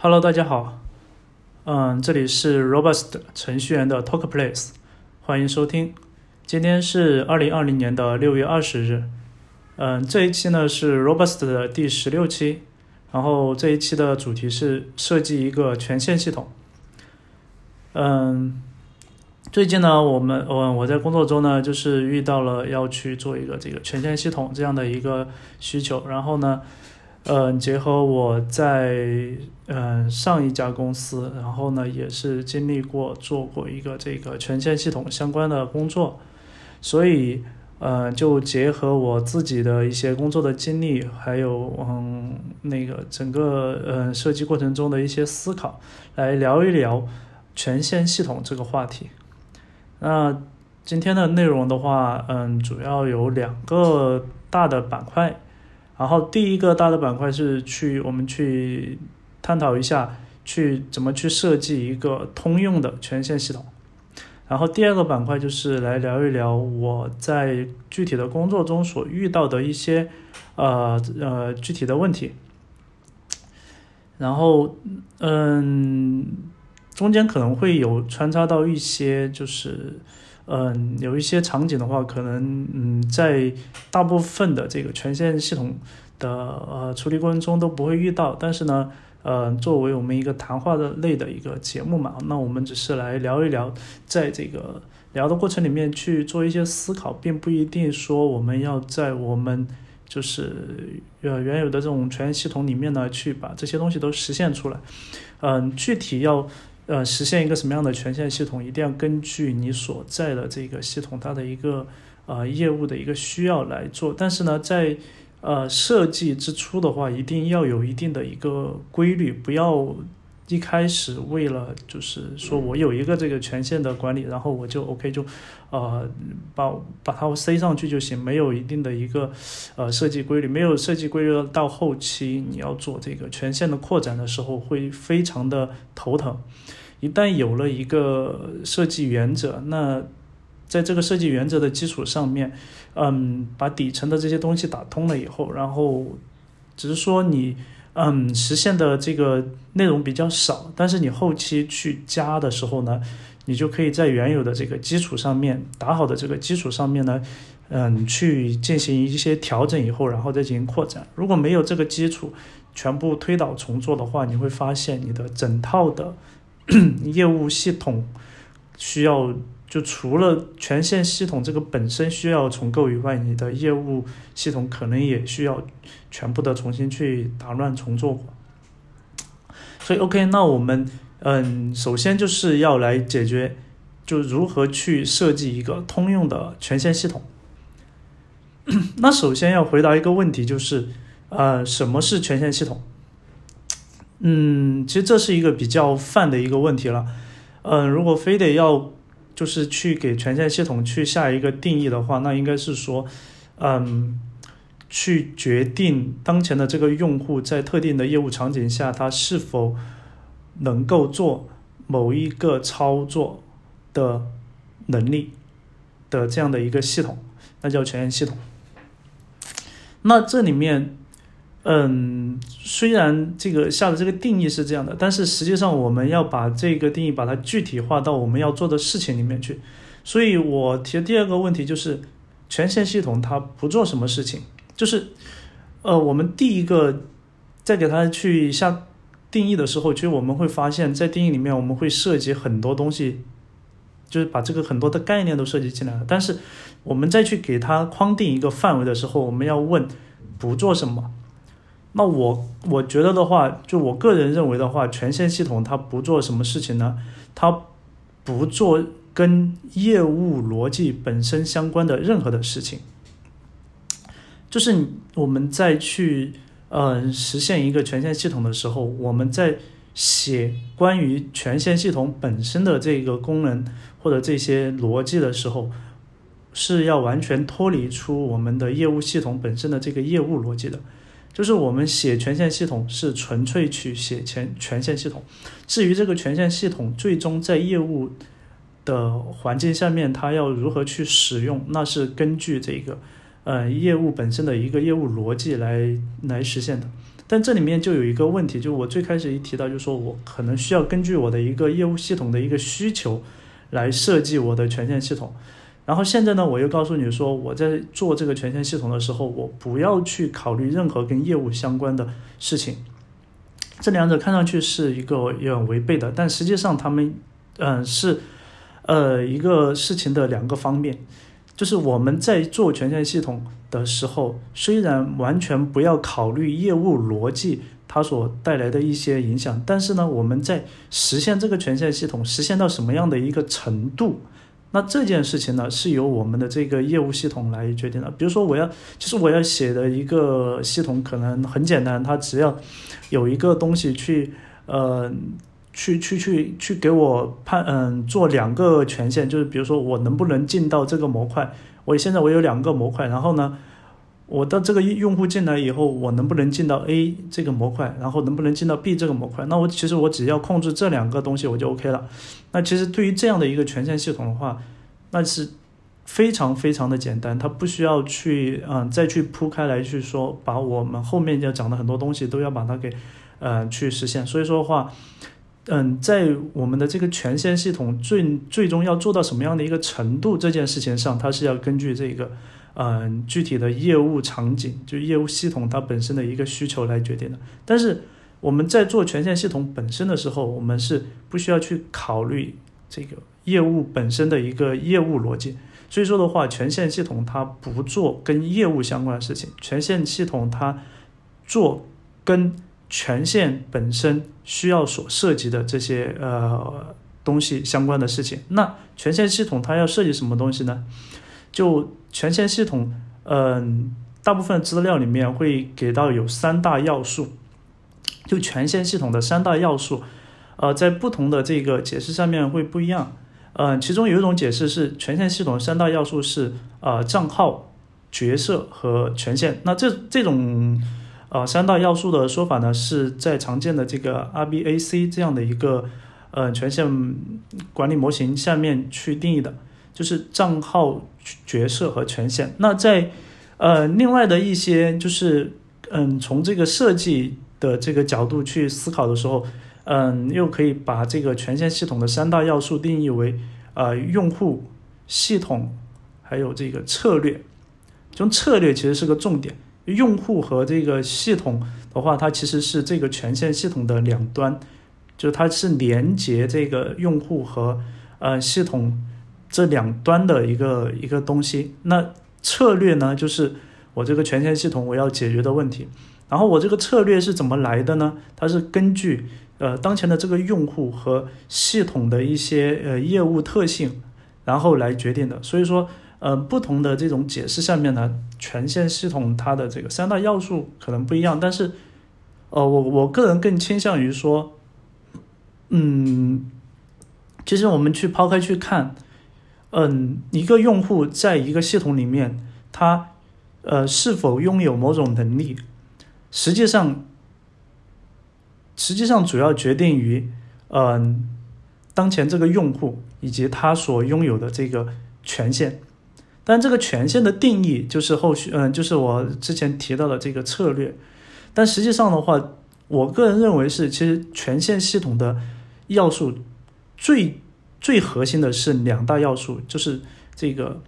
Hello，大家好，嗯，这里是 Robust 程序员的 Talk Place，欢迎收听。今天是二零二零年的六月二十日，嗯，这一期呢是 Robust 的第十六期，然后这一期的主题是设计一个权限系统。嗯，最近呢，我们我我在工作中呢，就是遇到了要去做一个这个权限系统这样的一个需求，然后呢。嗯，结合我在嗯上一家公司，然后呢也是经历过做过一个这个权限系统相关的工作，所以呃就结合我自己的一些工作的经历，还有嗯那个整个呃设计过程中的一些思考，来聊一聊权限系统这个话题。那今天的内容的话，嗯，主要有两个大的板块。然后第一个大的板块是去我们去探讨一下，去怎么去设计一个通用的权限系统。然后第二个板块就是来聊一聊我在具体的工作中所遇到的一些呃呃具体的问题。然后嗯，中间可能会有穿插到一些就是。嗯，有一些场景的话，可能嗯，在大部分的这个权限系统的呃处理过程中都不会遇到。但是呢，呃，作为我们一个谈话的类的一个节目嘛，那我们只是来聊一聊，在这个聊的过程里面去做一些思考，并不一定说我们要在我们就是呃原有的这种权限系统里面呢去把这些东西都实现出来。嗯，具体要。呃，实现一个什么样的权限系统，一定要根据你所在的这个系统它的一个呃业务的一个需要来做。但是呢，在呃设计之初的话，一定要有一定的一个规律，不要一开始为了就是说我有一个这个权限的管理，然后我就 OK 就呃把把它塞上去就行，没有一定的一个呃设计规律，没有设计规律到后期你要做这个权限的扩展的时候，会非常的头疼。一旦有了一个设计原则，那在这个设计原则的基础上面，嗯，把底层的这些东西打通了以后，然后只是说你嗯实现的这个内容比较少，但是你后期去加的时候呢，你就可以在原有的这个基础上面打好的这个基础上面呢，嗯，去进行一些调整以后，然后再进行扩展。如果没有这个基础，全部推倒重做的话，你会发现你的整套的。业务系统需要就除了权限系统这个本身需要重构以外，你的业务系统可能也需要全部的重新去打乱重做。所以，OK，那我们嗯，首先就是要来解决，就如何去设计一个通用的权限系统。那首先要回答一个问题，就是呃，什么是权限系统？嗯，其实这是一个比较泛的一个问题了。嗯，如果非得要就是去给权限系统去下一个定义的话，那应该是说，嗯，去决定当前的这个用户在特定的业务场景下，他是否能够做某一个操作的能力的这样的一个系统，那叫权限系统。那这里面。嗯，虽然这个下的这个定义是这样的，但是实际上我们要把这个定义把它具体化到我们要做的事情里面去。所以我提的第二个问题就是，权限系统它不做什么事情？就是，呃，我们第一个在给它去下定义的时候，其实我们会发现，在定义里面我们会涉及很多东西，就是把这个很多的概念都涉及进来了。但是我们再去给它框定一个范围的时候，我们要问不做什么？那我我觉得的话，就我个人认为的话，权限系统它不做什么事情呢？它不做跟业务逻辑本身相关的任何的事情。就是我们在去呃实现一个权限系统的时候，我们在写关于权限系统本身的这个功能或者这些逻辑的时候，是要完全脱离出我们的业务系统本身的这个业务逻辑的。就是我们写权限系统是纯粹去写权权限系统，至于这个权限系统最终在业务的环境下面，它要如何去使用，那是根据这个呃业务本身的一个业务逻辑来来实现的。但这里面就有一个问题，就我最开始一提到，就是说我可能需要根据我的一个业务系统的一个需求来设计我的权限系统。然后现在呢，我又告诉你说，我在做这个权限系统的时候，我不要去考虑任何跟业务相关的事情。这两者看上去是一个有点违背的，但实际上他们，嗯，是，呃，一个事情的两个方面。就是我们在做权限系统的时候，虽然完全不要考虑业务逻辑它所带来的一些影响，但是呢，我们在实现这个权限系统实现到什么样的一个程度？那这件事情呢，是由我们的这个业务系统来决定的。比如说，我要，其实我要写的一个系统可能很简单，它只要有一个东西去，呃，去去去去给我判，嗯，做两个权限，就是比如说我能不能进到这个模块。我现在我有两个模块，然后呢？我的这个用户进来以后，我能不能进到 A 这个模块，然后能不能进到 B 这个模块？那我其实我只要控制这两个东西，我就 OK 了。那其实对于这样的一个权限系统的话，那是非常非常的简单，它不需要去嗯再去铺开来去说，把我们后面要讲的很多东西都要把它给呃去实现。所以说的话，嗯，在我们的这个权限系统最最终要做到什么样的一个程度这件事情上，它是要根据这个。嗯，具体的业务场景，就业务系统它本身的一个需求来决定的。但是我们在做权限系统本身的时候，我们是不需要去考虑这个业务本身的一个业务逻辑。所以说的话，权限系统它不做跟业务相关的事情，权限系统它做跟权限本身需要所涉及的这些呃东西相关的事情。那权限系统它要设计什么东西呢？就权限系统，嗯，大部分资料里面会给到有三大要素，就权限系统的三大要素，呃，在不同的这个解释上面会不一样，嗯，其中有一种解释是权限系统三大要素是呃账号、角色和权限，那这这种呃三大要素的说法呢，是在常见的这个 RBAC 这样的一个呃权限管理模型下面去定义的。就是账号、角色和权限。那在呃另外的一些，就是嗯从这个设计的这个角度去思考的时候，嗯又可以把这个权限系统的三大要素定义为呃用户、系统还有这个策略。从策略其实是个重点，用户和这个系统的话，它其实是这个权限系统的两端，就是它是连接这个用户和呃系统。这两端的一个一个东西，那策略呢，就是我这个权限系统我要解决的问题。然后我这个策略是怎么来的呢？它是根据呃当前的这个用户和系统的一些呃业务特性，然后来决定的。所以说，呃不同的这种解释下面呢，权限系统它的这个三大要素可能不一样。但是，呃我我个人更倾向于说，嗯，其实我们去抛开去看。嗯，一个用户在一个系统里面，他呃是否拥有某种能力，实际上，实际上主要决定于嗯当前这个用户以及他所拥有的这个权限。但这个权限的定义就是后续嗯就是我之前提到的这个策略。但实际上的话，我个人认为是其实权限系统的要素最。最核心的是两大要素，就是这个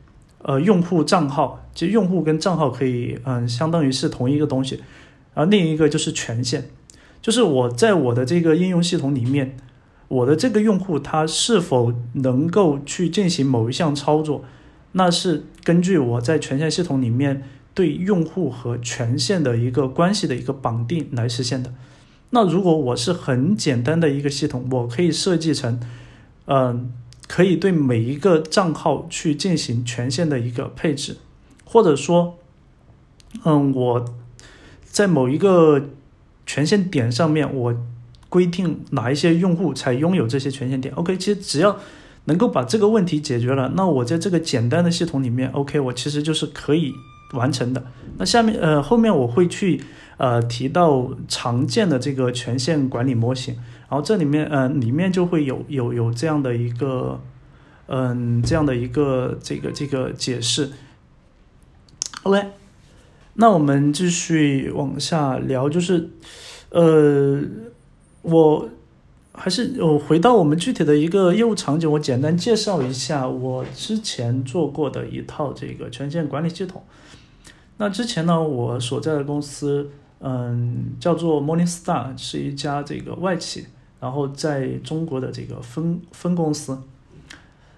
呃用户账号，其实用户跟账号可以嗯相当于是同一个东西，然后另一个就是权限，就是我在我的这个应用系统里面，我的这个用户他是否能够去进行某一项操作，那是根据我在权限系统里面对用户和权限的一个关系的一个绑定来实现的。那如果我是很简单的一个系统，我可以设计成。嗯，可以对每一个账号去进行权限的一个配置，或者说，嗯，我在某一个权限点上面，我规定哪一些用户才拥有这些权限点。OK，其实只要能够把这个问题解决了，那我在这个简单的系统里面，OK，我其实就是可以完成的。那下面呃，后面我会去呃提到常见的这个权限管理模型。然后这里面，嗯，里面就会有有有这样的一个，嗯，这样的一个这个这个解释。OK，那我们继续往下聊，就是呃，我还是我回到我们具体的一个业务场景，我简单介绍一下我之前做过的一套这个权限管理系统。那之前呢，我所在的公司，嗯，叫做 Morningstar，是一家这个外企，然后在中国的这个分分公司，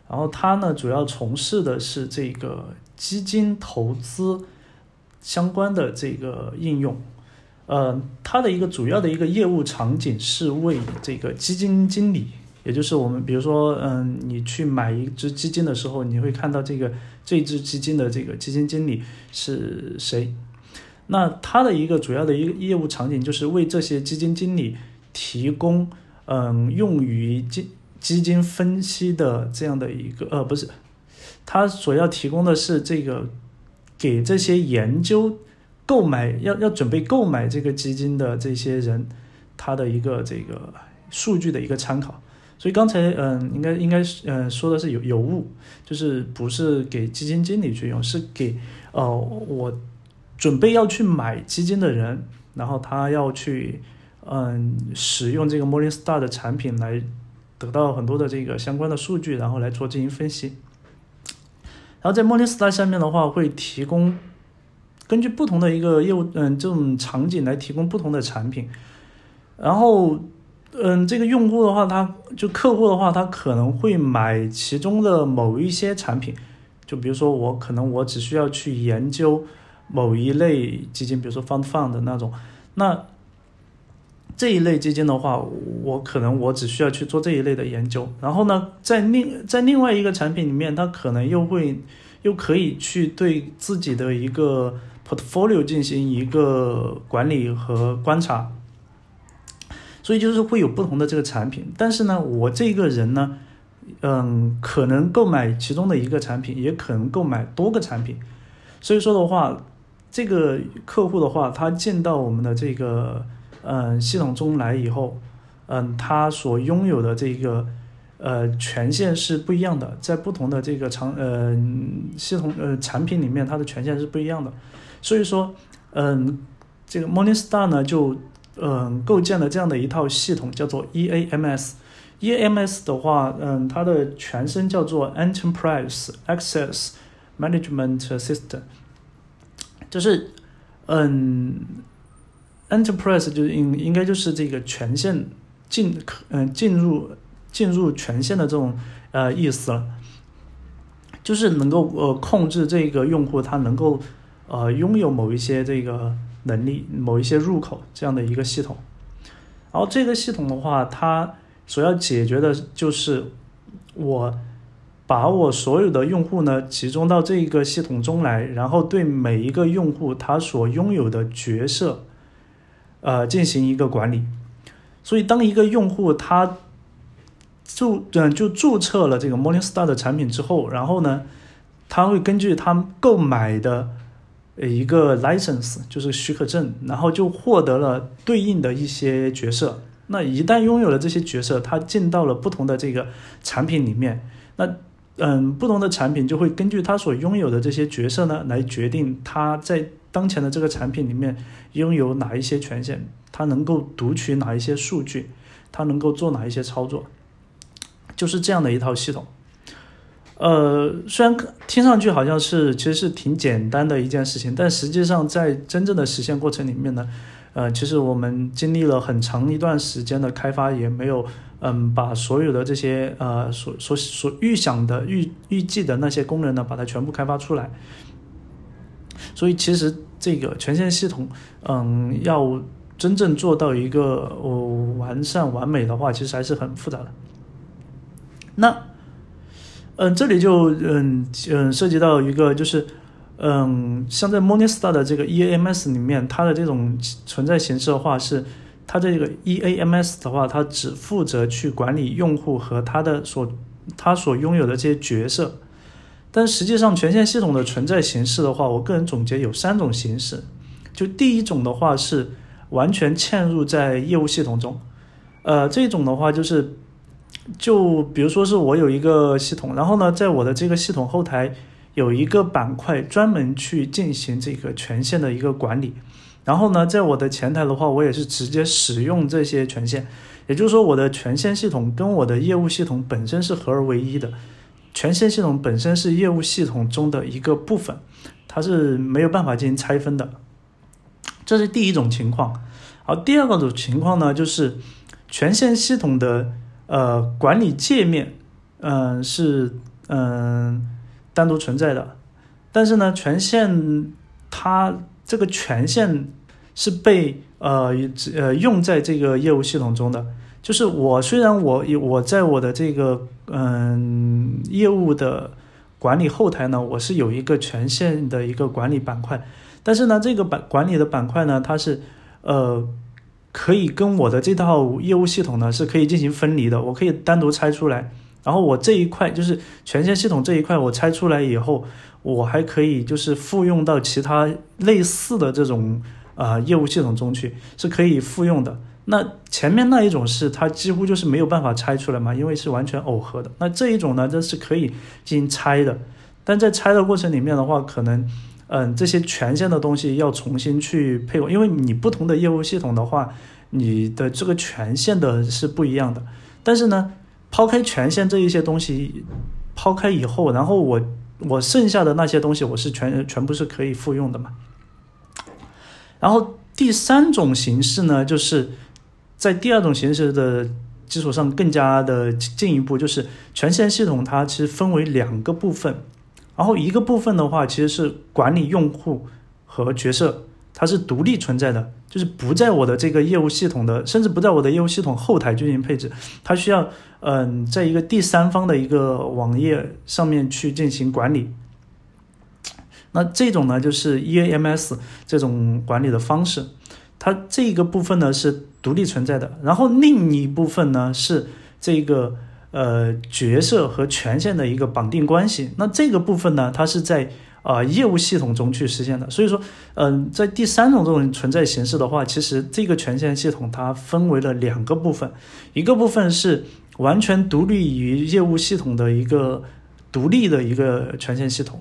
然后它呢主要从事的是这个基金投资相关的这个应用，呃，它的一个主要的一个业务场景是为这个基金经理。也就是我们，比如说，嗯，你去买一只基金的时候，你会看到这个这只基金的这个基金经理是谁？那他的一个主要的一个业务场景就是为这些基金经理提供，嗯，用于基基金分析的这样的一个，呃，不是，他所要提供的是这个给这些研究、购买要要准备购买这个基金的这些人，他的一个这个数据的一个参考。所以刚才嗯，应该应该是嗯说的是有有误，就是不是给基金经理去用，是给呃我准备要去买基金的人，然后他要去嗯使用这个 Morningstar 的产品来得到很多的这个相关的数据，然后来做进行分析。然后在 Morningstar 下面的话，会提供根据不同的一个业务嗯这种场景来提供不同的产品，然后。嗯，这个用户的话，他就客户的话，他可能会买其中的某一些产品，就比如说我可能我只需要去研究某一类基金，比如说 fund fund 的那种，那这一类基金的话，我可能我只需要去做这一类的研究，然后呢，在另在另外一个产品里面，它可能又会又可以去对自己的一个 portfolio 进行一个管理和观察。所以就是会有不同的这个产品，但是呢，我这个人呢，嗯，可能购买其中的一个产品，也可能购买多个产品。所以说的话，这个客户的话，他见到我们的这个嗯系统中来以后，嗯，他所拥有的这个呃权限是不一样的，在不同的这个长呃系统呃产品里面，它的权限是不一样的。所以说，嗯，这个 Morningstar 呢就。嗯，构建了这样的一套系统，叫做 EAMS。EAMS 的话，嗯，它的全称叫做 Enterprise Access Management System，就是嗯，Enterprise 就是应应该就是这个权限进嗯进入进入权限的这种呃意思了，就是能够呃控制这个用户他能够呃拥有某一些这个。能力某一些入口这样的一个系统，然后这个系统的话，它所要解决的就是我把我所有的用户呢集中到这一个系统中来，然后对每一个用户他所拥有的角色，呃进行一个管理。所以当一个用户他注嗯就注册了这个 Morningstar 的产品之后，然后呢，他会根据他购买的。呃，一个 license 就是许可证，然后就获得了对应的一些角色。那一旦拥有了这些角色，他进到了不同的这个产品里面。那嗯，不同的产品就会根据他所拥有的这些角色呢，来决定他在当前的这个产品里面拥有哪一些权限，它能够读取哪一些数据，它能够做哪一些操作，就是这样的一套系统。呃，虽然听上去好像是其实是挺简单的一件事情，但实际上在真正的实现过程里面呢，呃，其实我们经历了很长一段时间的开发，也没有嗯把所有的这些呃所所所预想的预预计的那些功能呢，把它全部开发出来。所以其实这个权限系统，嗯，要真正做到一个哦完善完美的话，其实还是很复杂的。那。嗯，这里就嗯嗯涉及到一个就是，嗯，像在 Monistar 的这个 EAMS 里面，它的这种存在形式的话是，它这个 EAMS 的话，它只负责去管理用户和他的所他所拥有的这些角色，但实际上权限系统的存在形式的话，我个人总结有三种形式，就第一种的话是完全嵌入在业务系统中，呃，这种的话就是。就比如说是我有一个系统，然后呢，在我的这个系统后台有一个板块专门去进行这个权限的一个管理。然后呢，在我的前台的话，我也是直接使用这些权限，也就是说，我的权限系统跟我的业务系统本身是合而为一的。权限系统本身是业务系统中的一个部分，它是没有办法进行拆分的。这是第一种情况。好，第二个种情况呢，就是权限系统的呃管理界面，嗯，是嗯单独存在的，但是呢，权限它这个权限是被呃呃用在这个业务系统中的。就是我虽然我有我在我的这个嗯业务的管理后台呢，我是有一个权限的一个管理板块，但是呢，这个板管理的板块呢，它是呃可以跟我的这套业务系统呢是可以进行分离的，我可以单独拆出来，然后我这一块就是权限系统这一块，我拆出来以后，我还可以就是复用到其他类似的这种啊业务系统中去，是可以复用的。那前面那一种是它几乎就是没有办法拆出来嘛，因为是完全耦合的。那这一种呢，这是可以进行拆的，但在拆的过程里面的话，可能，嗯，这些权限的东西要重新去配合，因为你不同的业务系统的话，你的这个权限的是不一样的。但是呢，抛开权限这一些东西，抛开以后，然后我我剩下的那些东西，我是全全部是可以复用的嘛。然后第三种形式呢，就是。在第二种形式的基础上，更加的进一步，就是权限系统它其实分为两个部分，然后一个部分的话，其实是管理用户和角色，它是独立存在的，就是不在我的这个业务系统的，甚至不在我的业务系统后台进行配置，它需要嗯，在一个第三方的一个网页上面去进行管理。那这种呢，就是 EAMS 这种管理的方式。它这个部分呢是独立存在的，然后另一部分呢是这个呃角色和权限的一个绑定关系。那这个部分呢，它是在啊业务系统中去实现的。所以说，嗯，在第三种这种存在形式的话，其实这个权限系统它分为了两个部分，一个部分是完全独立于业务系统的一个独立的一个权限系统，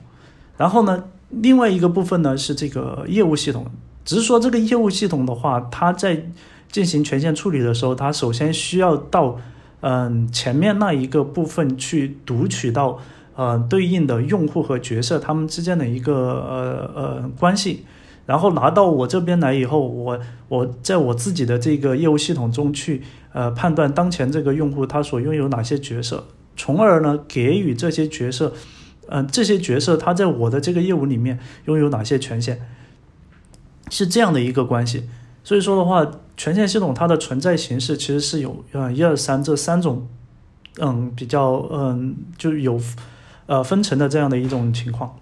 然后呢，另外一个部分呢是这个业务系统。只是说这个业务系统的话，它在进行权限处理的时候，它首先需要到嗯前面那一个部分去读取到呃对应的用户和角色他们之间的一个呃呃关系，然后拿到我这边来以后，我我在我自己的这个业务系统中去呃判断当前这个用户他所拥有哪些角色，从而呢给予这些角色，嗯这些角色他在我的这个业务里面拥有哪些权限。是这样的一个关系，所以说的话，权限系统它的存在形式其实是有呃一二三这三种，嗯，比较嗯就有呃分层的这样的一种情况。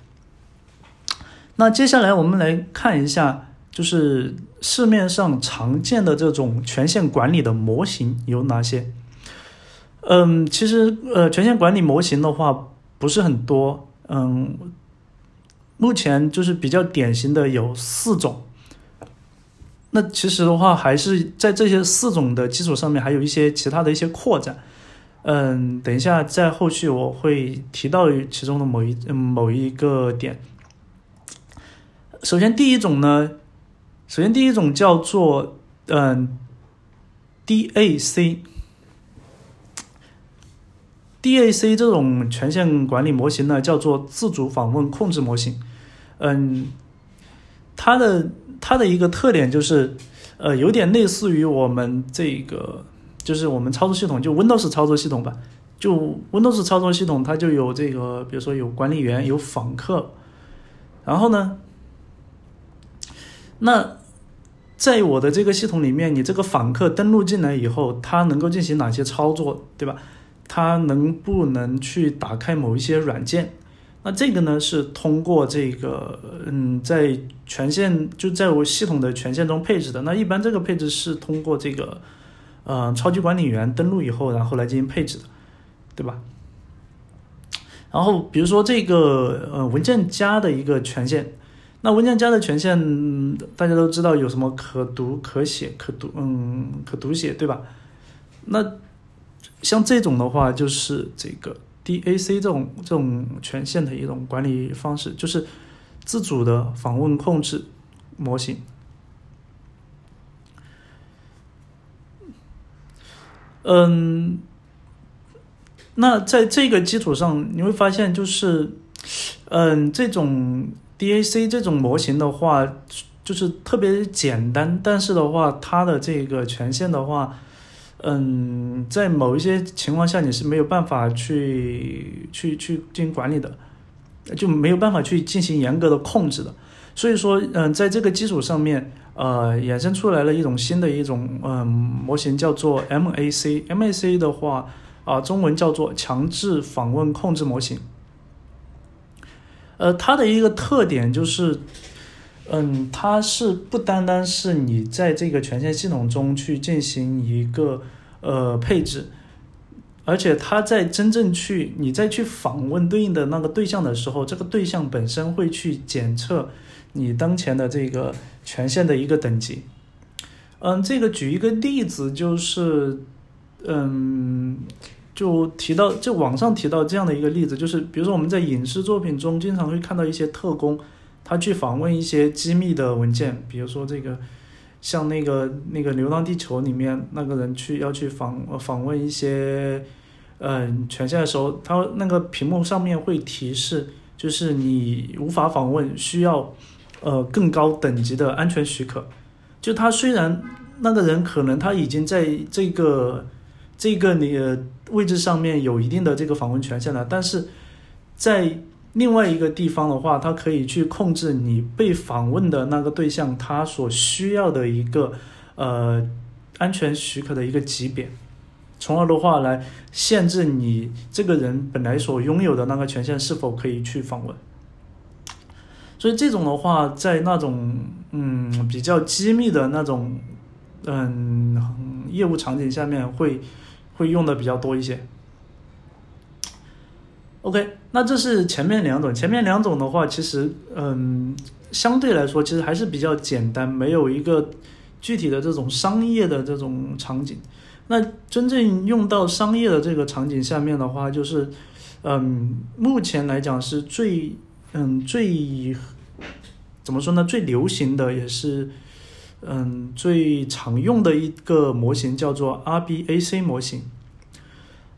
那接下来我们来看一下，就是市面上常见的这种权限管理的模型有哪些？嗯，其实呃权限管理模型的话不是很多，嗯，目前就是比较典型的有四种。那其实的话，还是在这些四种的基础上面，还有一些其他的一些扩展。嗯，等一下在后续我会提到其中的某一嗯某一个点。首先第一种呢，首先第一种叫做嗯 DAC，DAC 这种权限管理模型呢，叫做自主访问控制模型。嗯，它的。它的一个特点就是，呃，有点类似于我们这个，就是我们操作系统，就 Windows 操作系统吧。就 Windows 操作系统，它就有这个，比如说有管理员，有访客。然后呢，那在我的这个系统里面，你这个访客登录进来以后，他能够进行哪些操作，对吧？他能不能去打开某一些软件？那这个呢是通过这个，嗯，在权限就在我系统的权限中配置的。那一般这个配置是通过这个，呃，超级管理员登录以后，然后来进行配置的，对吧？然后比如说这个，呃，文件夹的一个权限，那文件夹的权限大家都知道有什么可读、可写、可读，嗯，可读写，对吧？那像这种的话就是这个。DAC 这种这种权限的一种管理方式，就是自主的访问控制模型。嗯，那在这个基础上，你会发现，就是，嗯，这种 DAC 这种模型的话，就是特别简单，但是的话，它的这个权限的话，嗯，在某一些情况下，你是没有办法去去去进行管理的，就没有办法去进行严格的控制的。所以说，嗯，在这个基础上面。呃，衍生出来了一种新的一种嗯模型，叫做 MAC。MAC 的话，啊，中文叫做强制访问控制模型。呃，它的一个特点就是，嗯，它是不单单是你在这个权限系统中去进行一个呃配置，而且它在真正去你再去访问对应的那个对象的时候，这个对象本身会去检测。你当前的这个权限的一个等级，嗯，这个举一个例子就是，嗯，就提到就网上提到这样的一个例子，就是比如说我们在影视作品中经常会看到一些特工，他去访问一些机密的文件，比如说这个像那个那个《流浪地球》里面那个人去要去访访问一些嗯权限的时候，他那个屏幕上面会提示，就是你无法访问，需要。呃，更高等级的安全许可，就他虽然那个人可能他已经在这个这个你位置上面有一定的这个访问权限了，但是在另外一个地方的话，它可以去控制你被访问的那个对象他所需要的一个呃安全许可的一个级别，从而的话来限制你这个人本来所拥有的那个权限是否可以去访问。所以这种的话，在那种嗯比较机密的那种嗯业务场景下面，会会用的比较多一些。OK，那这是前面两种，前面两种的话，其实嗯相对来说，其实还是比较简单，没有一个具体的这种商业的这种场景。那真正用到商业的这个场景下面的话，就是嗯目前来讲是最。嗯，最怎么说呢？最流行的也是，嗯，最常用的一个模型叫做 RBAC 模型。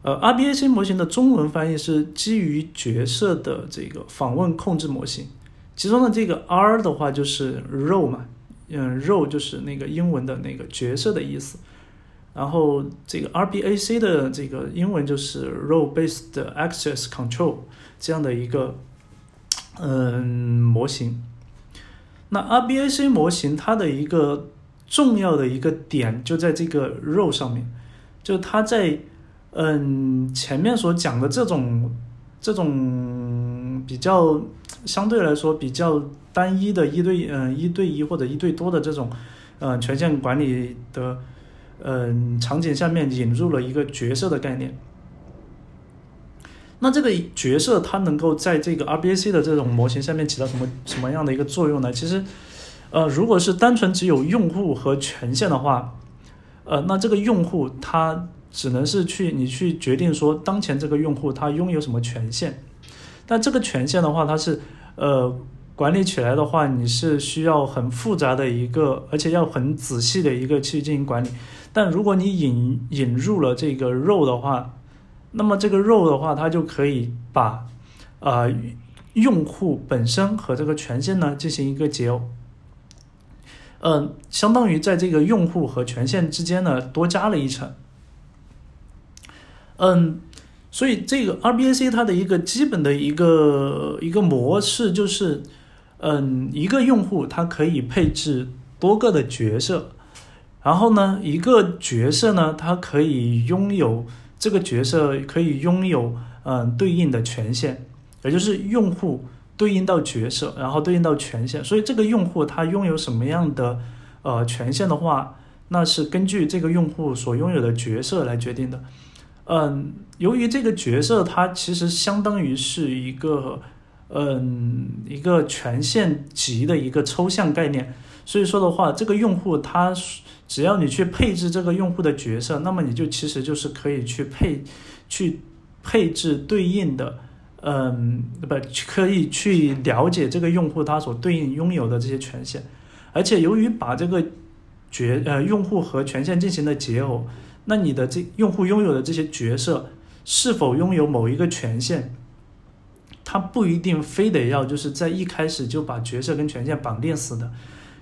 呃，RBAC 模型的中文翻译是基于角色的这个访问控制模型。其中的这个 R 的话就是 role 嘛，嗯，role 就是那个英文的那个角色的意思。然后这个 RBAC 的这个英文就是 role-based access control 这样的一个。嗯，模型。那 RBAC 模型它的一个重要的一个点就在这个 role 上面，就它在嗯前面所讲的这种这种比较相对来说比较单一的一对嗯一对一或者一对多的这种嗯权限管理的嗯场景下面引入了一个角色的概念。那这个角色它能够在这个 RBAC 的这种模型下面起到什么什么样的一个作用呢？其实，呃，如果是单纯只有用户和权限的话，呃，那这个用户他只能是去你去决定说当前这个用户他拥有什么权限，但这个权限的话，它是呃管理起来的话，你是需要很复杂的一个，而且要很仔细的一个去进行管理。但如果你引引入了这个 role 的话，那么这个 role 的话，它就可以把，呃，用户本身和这个权限呢进行一个解耦，嗯，相当于在这个用户和权限之间呢多加了一层，嗯，所以这个 RBAC 它的一个基本的一个一个模式就是，嗯，一个用户它可以配置多个的角色，然后呢，一个角色呢它可以拥有。这个角色可以拥有嗯对应的权限，也就是用户对应到角色，然后对应到权限。所以这个用户他拥有什么样的呃权限的话，那是根据这个用户所拥有的角色来决定的。嗯，由于这个角色它其实相当于是一个嗯一个权限级的一个抽象概念，所以说的话，这个用户他。只要你去配置这个用户的角色，那么你就其实就是可以去配，去配置对应的，嗯，不可以去了解这个用户他所对应拥有的这些权限，而且由于把这个角呃用户和权限进行了解耦，那你的这用户拥有的这些角色是否拥有某一个权限，他不一定非得要就是在一开始就把角色跟权限绑定死的。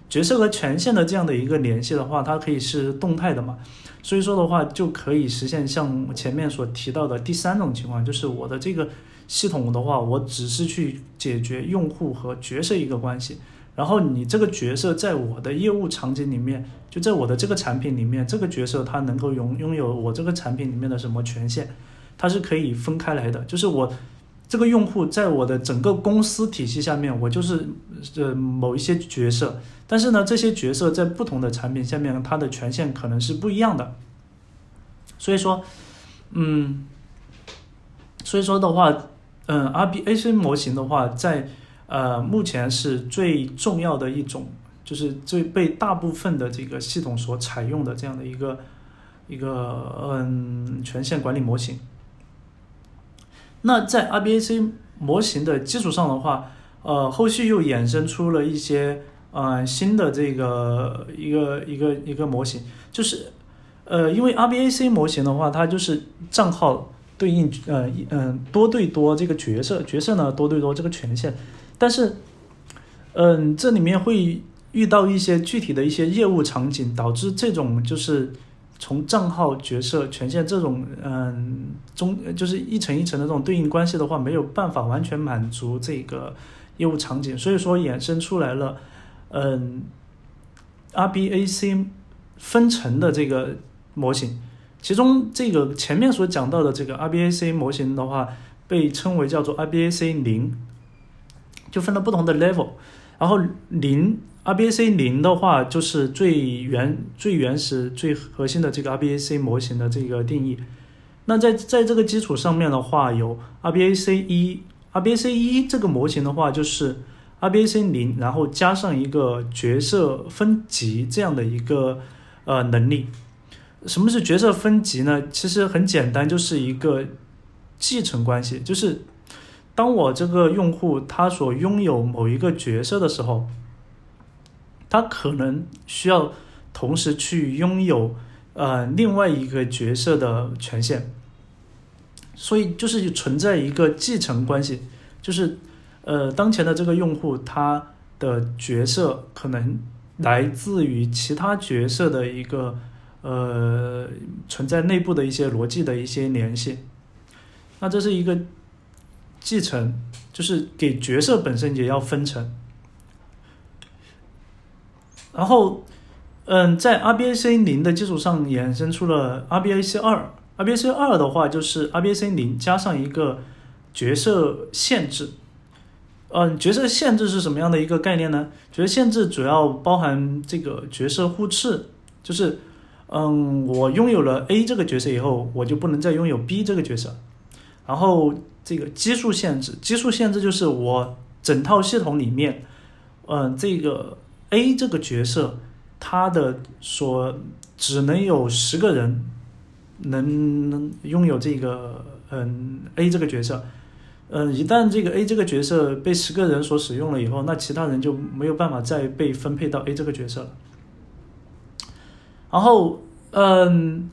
角色和权限的这样的一个联系的话，它可以是动态的嘛，所以说的话就可以实现像前面所提到的第三种情况，就是我的这个系统的话，我只是去解决用户和角色一个关系，然后你这个角色在我的业务场景里面，就在我的这个产品里面，这个角色它能够拥拥有我这个产品里面的什么权限，它是可以分开来的，就是我。这个用户在我的整个公司体系下面，我就是呃某一些角色，但是呢，这些角色在不同的产品下面，它的权限可能是不一样的。所以说，嗯，所以说的话，嗯，RBAC 模型的话，在呃目前是最重要的一种，就是最被大部分的这个系统所采用的这样的一个一个嗯权限管理模型。那在 RBAC 模型的基础上的话，呃，后续又衍生出了一些呃新的这个一个一个一个模型，就是呃，因为 RBAC 模型的话，它就是账号对应呃嗯多对多这个角色，角色呢多对多这个权限，但是嗯这里面会遇到一些具体的一些业务场景，导致这种就是。从账号、角色、权限这种，嗯，中就是一层一层的这种对应关系的话，没有办法完全满足这个业务场景，所以说衍生出来了，嗯，RBAC 分层的这个模型，其中这个前面所讲到的这个 RBAC 模型的话，被称为叫做 RBAC 零，就分了不同的 level，然后零。RBAC 零的话，就是最原、最原始、最核心的这个 RBAC 模型的这个定义。那在在这个基础上面的话，有 RBAC 一、RBAC 一这个模型的话，就是 RBAC 零，然后加上一个角色分级这样的一个呃能力。什么是角色分级呢？其实很简单，就是一个继承关系，就是当我这个用户他所拥有某一个角色的时候。他可能需要同时去拥有呃另外一个角色的权限，所以就是存在一个继承关系，就是呃当前的这个用户他的角色可能来自于其他角色的一个呃存在内部的一些逻辑的一些联系，那这是一个继承，就是给角色本身也要分成。然后，嗯，在 RBAC 零的基础上衍生出了 RBAC 二。RBAC 二的话就是 RBAC 零加上一个角色限制。嗯，角色限制是什么样的一个概念呢？角色限制主要包含这个角色互斥，就是，嗯，我拥有了 A 这个角色以后，我就不能再拥有 B 这个角色。然后这个基数限制，基数限制就是我整套系统里面，嗯，这个。A 这个角色，他的所只能有十个人能能拥有这个嗯 A 这个角色，嗯，一旦这个 A 这个角色被十个人所使用了以后，那其他人就没有办法再被分配到 A 这个角色了。然后嗯，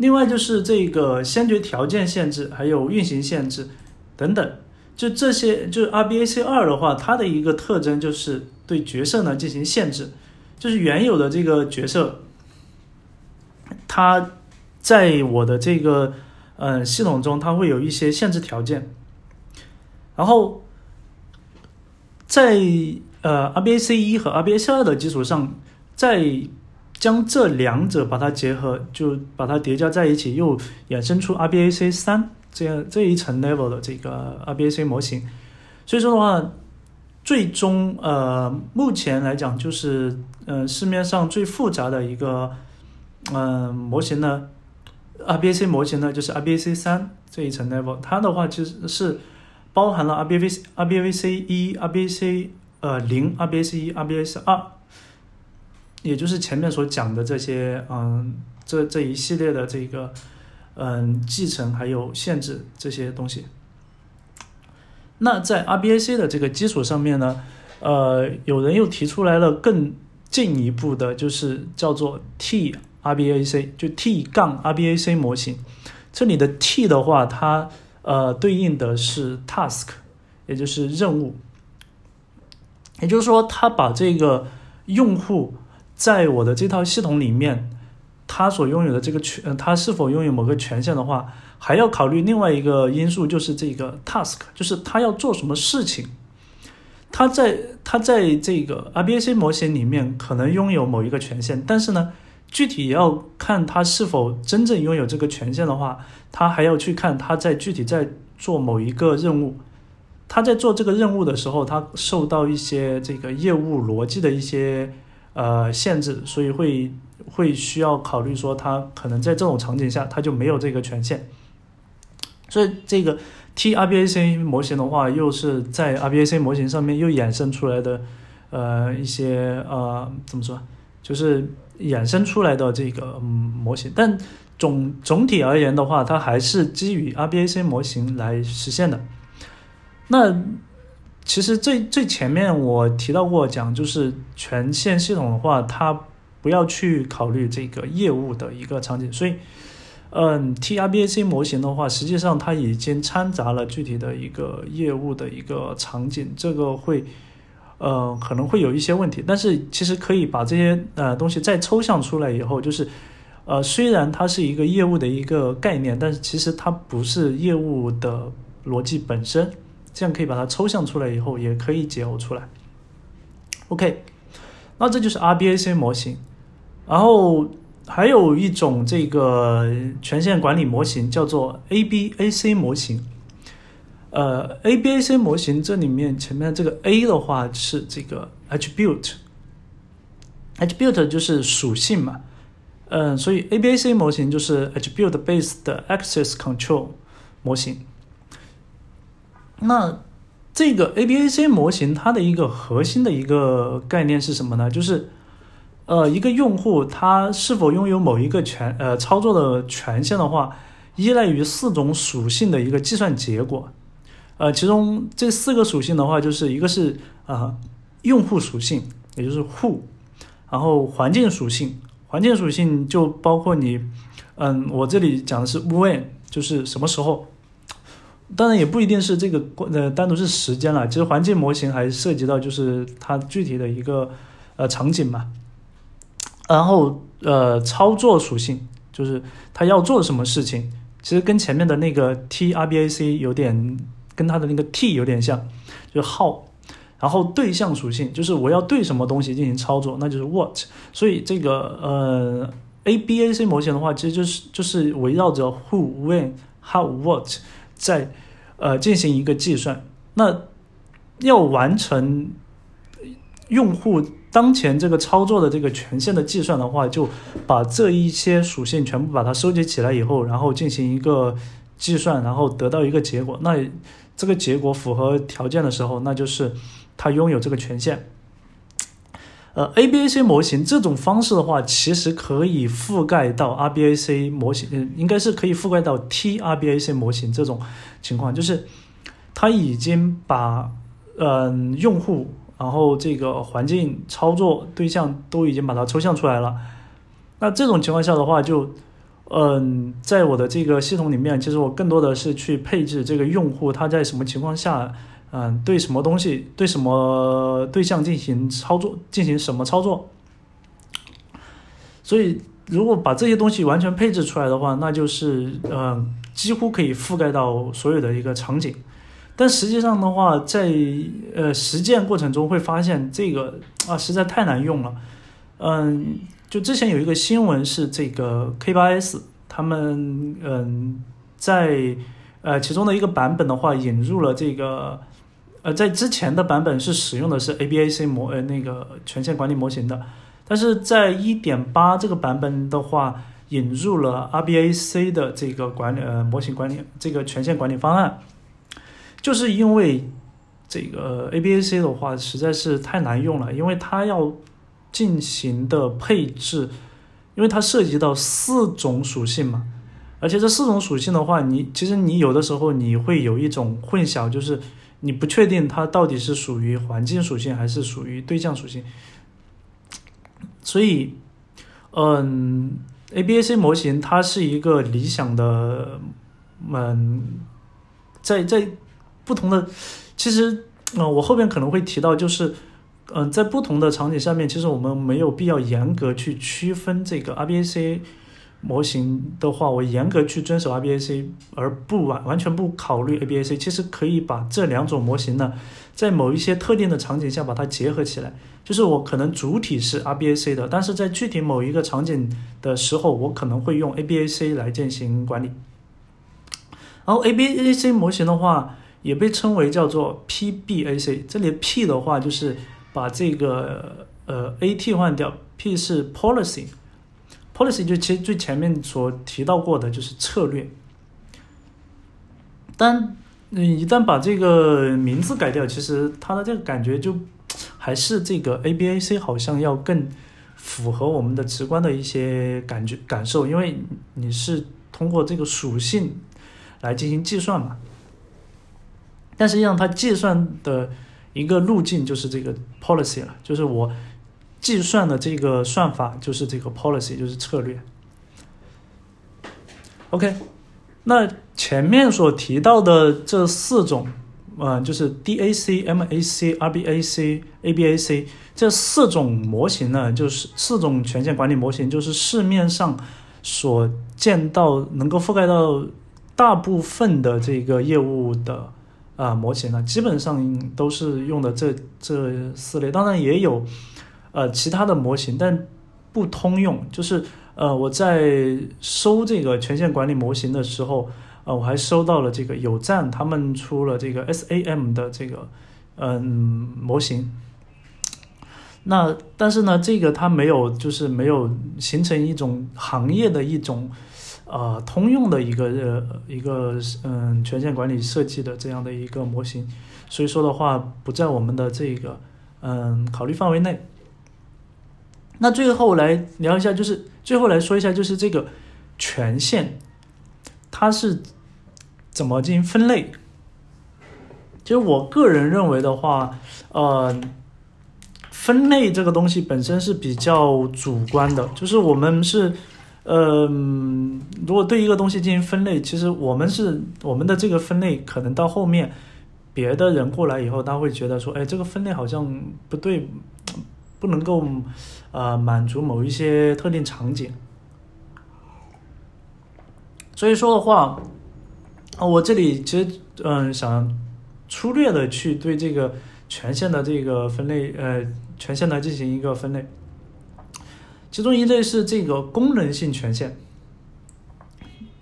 另外就是这个先决条件限制，还有运行限制等等。就这些，就是 RBAC 二的话，它的一个特征就是对角色呢进行限制，就是原有的这个角色，它在我的这个嗯系统中，它会有一些限制条件，然后在呃 RBAC 一和 RBAC 二的基础上，在将这两者把它结合，就把它叠加在一起，又衍生出 RBAC 三。这样这一层 level 的这个 RBAC 模型，所以说的话，最终呃，目前来讲就是呃市面上最复杂的一个嗯模型呢，RBAC 模型呢就是 RBAC 三这一层 level，它的话其实是包含了 RBAC RBAC 一 RBAC 呃零 RBAC 一 RBAC 二，也就是前面所讲的这些嗯这这一系列的这个。嗯继承还有限制这些东西。那在 RBAC 的这个基础上面呢，呃，有人又提出来了更进一步的，就是叫做 T RBAC，就 T 杠 RBAC 模型。这里的 T 的话，它呃对应的是 task，也就是任务。也就是说，它把这个用户在我的这套系统里面，他所拥有的这个权，他是否拥有某个权限的话。还要考虑另外一个因素，就是这个 task，就是他要做什么事情。他在他在这个 RBAC 模型里面可能拥有某一个权限，但是呢，具体要看他是否真正拥有这个权限的话，他还要去看他在具体在做某一个任务。他在做这个任务的时候，他受到一些这个业务逻辑的一些呃限制，所以会会需要考虑说，他可能在这种场景下他就没有这个权限。所以这个 T RBAC 模型的话，又是在 RBAC 模型上面又衍生出来的，呃，一些呃，怎么说，就是衍生出来的这个嗯模型。但总总体而言的话，它还是基于 RBAC 模型来实现的。那其实最最前面我提到过，讲就是权限系统的话，它不要去考虑这个业务的一个场景，所以。嗯，T RBAC 模型的话，实际上它已经掺杂了具体的一个业务的一个场景，这个会，呃，可能会有一些问题。但是其实可以把这些呃东西再抽象出来以后，就是，呃，虽然它是一个业务的一个概念，但是其实它不是业务的逻辑本身。这样可以把它抽象出来以后，也可以解耦出来。OK，那这就是 RBAC 模型，然后。还有一种这个权限管理模型叫做 ABAC 模型，呃，ABAC 模型这里面前面这个 A 的话是这个 attribute，attribute 就是属性嘛，嗯，所以 ABAC 模型就是 attribute based access control 模型。那这个 ABAC 模型它的一个核心的一个概念是什么呢？就是呃，一个用户他是否拥有某一个权呃操作的权限的话，依赖于四种属性的一个计算结果。呃，其中这四个属性的话，就是一个是啊用户属性，也就是 who，然后环境属性，环境属性就包括你，嗯，我这里讲的是 when，就是什么时候。当然也不一定是这个呃单独是时间了，其实环境模型还涉及到就是它具体的一个呃场景嘛。然后，呃，操作属性就是他要做什么事情，其实跟前面的那个 T RBAC 有点，跟它的那个 T 有点像，就是 how。然后对象属性就是我要对什么东西进行操作，那就是 what。所以这个呃 ABAC 模型的话，其实就是就是围绕着 who、when、how、what 在呃进行一个计算。那要完成用户。当前这个操作的这个权限的计算的话，就把这一些属性全部把它收集起来以后，然后进行一个计算，然后得到一个结果。那这个结果符合条件的时候，那就是它拥有这个权限。呃，ABAC 模型这种方式的话，其实可以覆盖到 RBAC 模型，嗯，应该是可以覆盖到 T RBAC 模型这种情况，就是它已经把嗯用户。然后这个环境操作对象都已经把它抽象出来了，那这种情况下的话，就，嗯，在我的这个系统里面，其实我更多的是去配置这个用户他在什么情况下，嗯，对什么东西对什么对象进行操作，进行什么操作。所以，如果把这些东西完全配置出来的话，那就是，嗯，几乎可以覆盖到所有的一个场景。但实际上的话，在呃实践过程中会发现这个啊实在太难用了。嗯，就之前有一个新闻是这个 K 八 S 他们嗯在呃其中的一个版本的话引入了这个呃在之前的版本是使用的是 ABAC 模呃那个权限管理模型的，但是在一点八这个版本的话引入了 RBAC 的这个管理呃模型管理这个权限管理方案。就是因为这个 A B A C 的话实在是太难用了，因为它要进行的配置，因为它涉及到四种属性嘛，而且这四种属性的话，你其实你有的时候你会有一种混淆，就是你不确定它到底是属于环境属性还是属于对象属性。所以，嗯，ABAC 模型它是一个理想的，嗯，在在不同的，其实，嗯，我后边可能会提到，就是，嗯，在不同的场景下面，其实我们没有必要严格去区分这个 RBAC。模型的话，我严格去遵守 RBAC，而不完完全不考虑 ABAC，其实可以把这两种模型呢，在某一些特定的场景下把它结合起来。就是我可能主体是 RBAC 的，但是在具体某一个场景的时候，我可能会用 ABAC 来进行管理。然后 ABAC 模型的话，也被称为叫做 PBAC，这里 P 的话就是把这个呃 A 替换掉，P 是 Policy。Policy 就其实最前面所提到过的就是策略，但一旦把这个名字改掉，其实它的这个感觉就还是这个 A B A C 好像要更符合我们的直观的一些感觉感受，因为你是通过这个属性来进行计算嘛，但实际上它计算的一个路径就是这个 policy 了，就是我。计算的这个算法就是这个 policy，就是策略。OK，那前面所提到的这四种，嗯，就是 DAC、MAC、RBAC、ABAC 这四种模型呢，就是四种权限管理模型，就是市面上所见到能够覆盖到大部分的这个业务的啊模型呢，基本上都是用的这这四类，当然也有。呃，其他的模型，但不通用。就是呃，我在收这个权限管理模型的时候，呃，我还收到了这个有赞他们出了这个 SAM 的这个嗯模型。那但是呢，这个它没有，就是没有形成一种行业的一种呃通用的一个呃一个嗯权限管理设计的这样的一个模型，所以说的话，不在我们的这个嗯考虑范围内。那最后来聊一下，就是最后来说一下，就是这个权限，它是怎么进行分类？其实我个人认为的话，呃，分类这个东西本身是比较主观的，就是我们是，呃，如果对一个东西进行分类，其实我们是我们的这个分类，可能到后面别的人过来以后，他会觉得说，哎，这个分类好像不对。不能够，呃，满足某一些特定场景。所以说的话，我这里其实嗯，想粗略的去对这个权限的这个分类，呃，权限来进行一个分类。其中一类是这个功能性权限，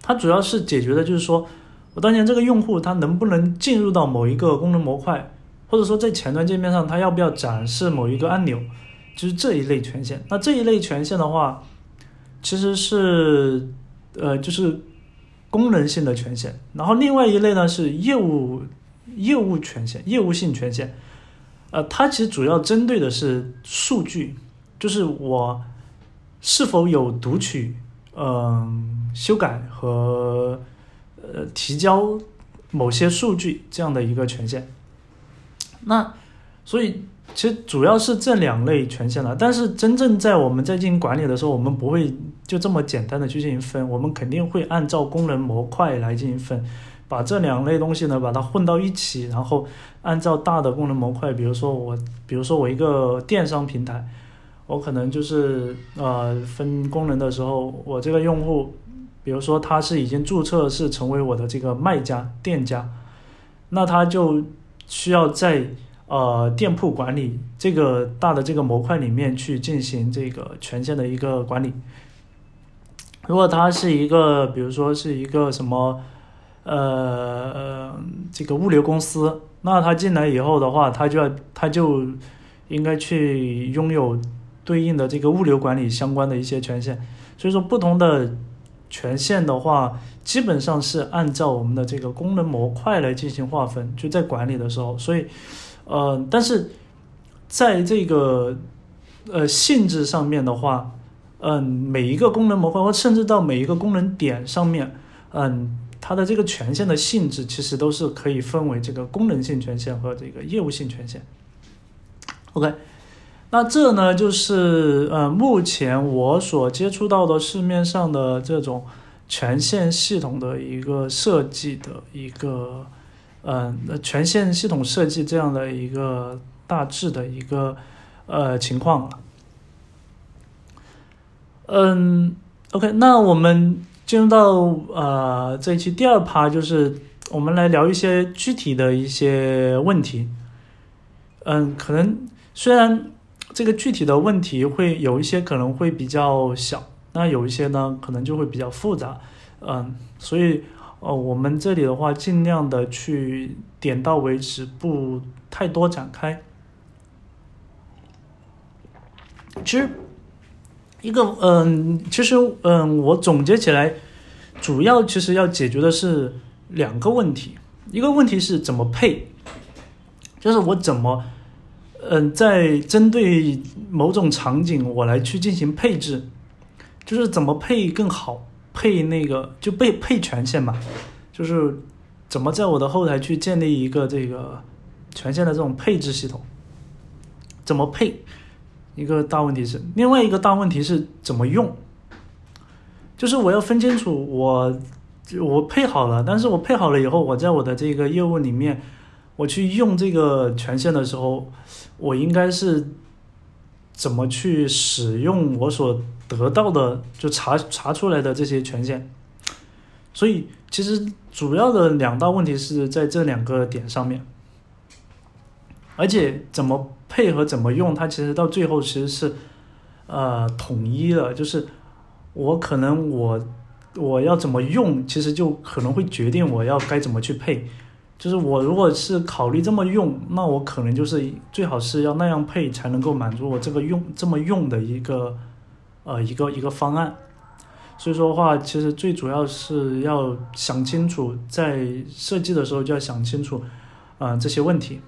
它主要是解决的就是说我当前这个用户他能不能进入到某一个功能模块，或者说在前端界面上他要不要展示某一个按钮。就是这一类权限，那这一类权限的话，其实是呃，就是功能性的权限。然后另外一类呢是业务业务权限、业务性权限。呃，它其实主要针对的是数据，就是我是否有读取、嗯修改和呃提交某些数据这样的一个权限。那所以。其实主要是这两类权限了，但是真正在我们在进行管理的时候，我们不会就这么简单的去进行分，我们肯定会按照功能模块来进行分，把这两类东西呢把它混到一起，然后按照大的功能模块，比如说我，比如说我一个电商平台，我可能就是呃分功能的时候，我这个用户，比如说他是已经注册是成为我的这个卖家店家，那他就需要在。呃，店铺管理这个大的这个模块里面去进行这个权限的一个管理。如果它是一个，比如说是一个什么，呃，这个物流公司，那他进来以后的话，他就要他就应该去拥有对应的这个物流管理相关的一些权限。所以说，不同的权限的话，基本上是按照我们的这个功能模块来进行划分，就在管理的时候，所以。呃，但是在这个呃性质上面的话，嗯，每一个功能模块或甚至到每一个功能点上面，嗯，它的这个权限的性质其实都是可以分为这个功能性权限和这个业务性权限。OK，那这呢就是呃目前我所接触到的市面上的这种权限系统的一个设计的一个嗯那权限系统设计这样的一个大致的一个呃情况。嗯，OK，那我们进入到呃这一期第二趴，就是我们来聊一些具体的一些问题。嗯，可能虽然这个具体的问题会有一些可能会比较小，那有一些呢可能就会比较复杂。嗯，所以呃我们这里的话尽量的去点到为止，不太多展开。其实。一个嗯，其实嗯，我总结起来，主要其实要解决的是两个问题。一个问题是怎么配，就是我怎么嗯，在针对某种场景我来去进行配置，就是怎么配更好，配那个就配配权限嘛，就是怎么在我的后台去建立一个这个权限的这种配置系统，怎么配。一个大问题是，另外一个大问题是怎么用，就是我要分清楚，我我配好了，但是我配好了以后，我在我的这个业务里面，我去用这个权限的时候，我应该是怎么去使用我所得到的，就查查出来的这些权限。所以，其实主要的两大问题是在这两个点上面，而且怎么。配合怎么用，它其实到最后其实是，呃，统一了。就是我可能我我要怎么用，其实就可能会决定我要该怎么去配。就是我如果是考虑这么用，那我可能就是最好是要那样配，才能够满足我这个用这么用的一个呃一个一个方案。所以说的话，其实最主要是要想清楚，在设计的时候就要想清楚啊这些问题。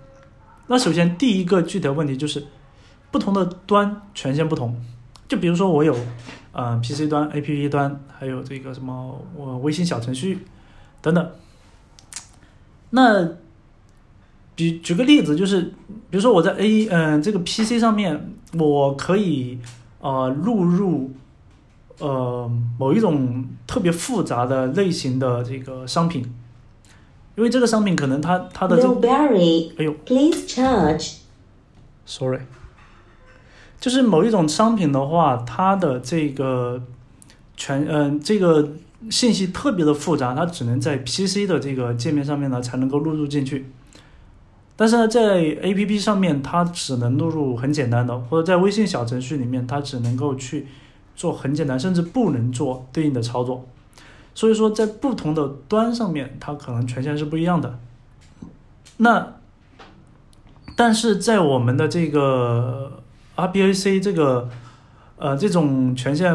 那首先第一个具体的问题就是，不同的端权限不同。就比如说我有，呃，PC 端、APP 端，还有这个什么我微信小程序等等。那比举个例子，就是比如说我在 A，嗯，这个 PC 上面，我可以呃录入呃某一种特别复杂的类型的这个商品。因为这个商品可能它它的这个，哎呦，Please charge，Sorry，就是某一种商品的话，它的这个全嗯这个信息特别的复杂，它只能在 PC 的这个界面上面呢才能够录入进去。但是呢，在 APP 上面它只能录入很简单的，或者在微信小程序里面它只能够去做很简单，甚至不能做对应的操作。所以说，在不同的端上面，它可能权限是不一样的。那，但是在我们的这个 RBAC 这个呃这种权限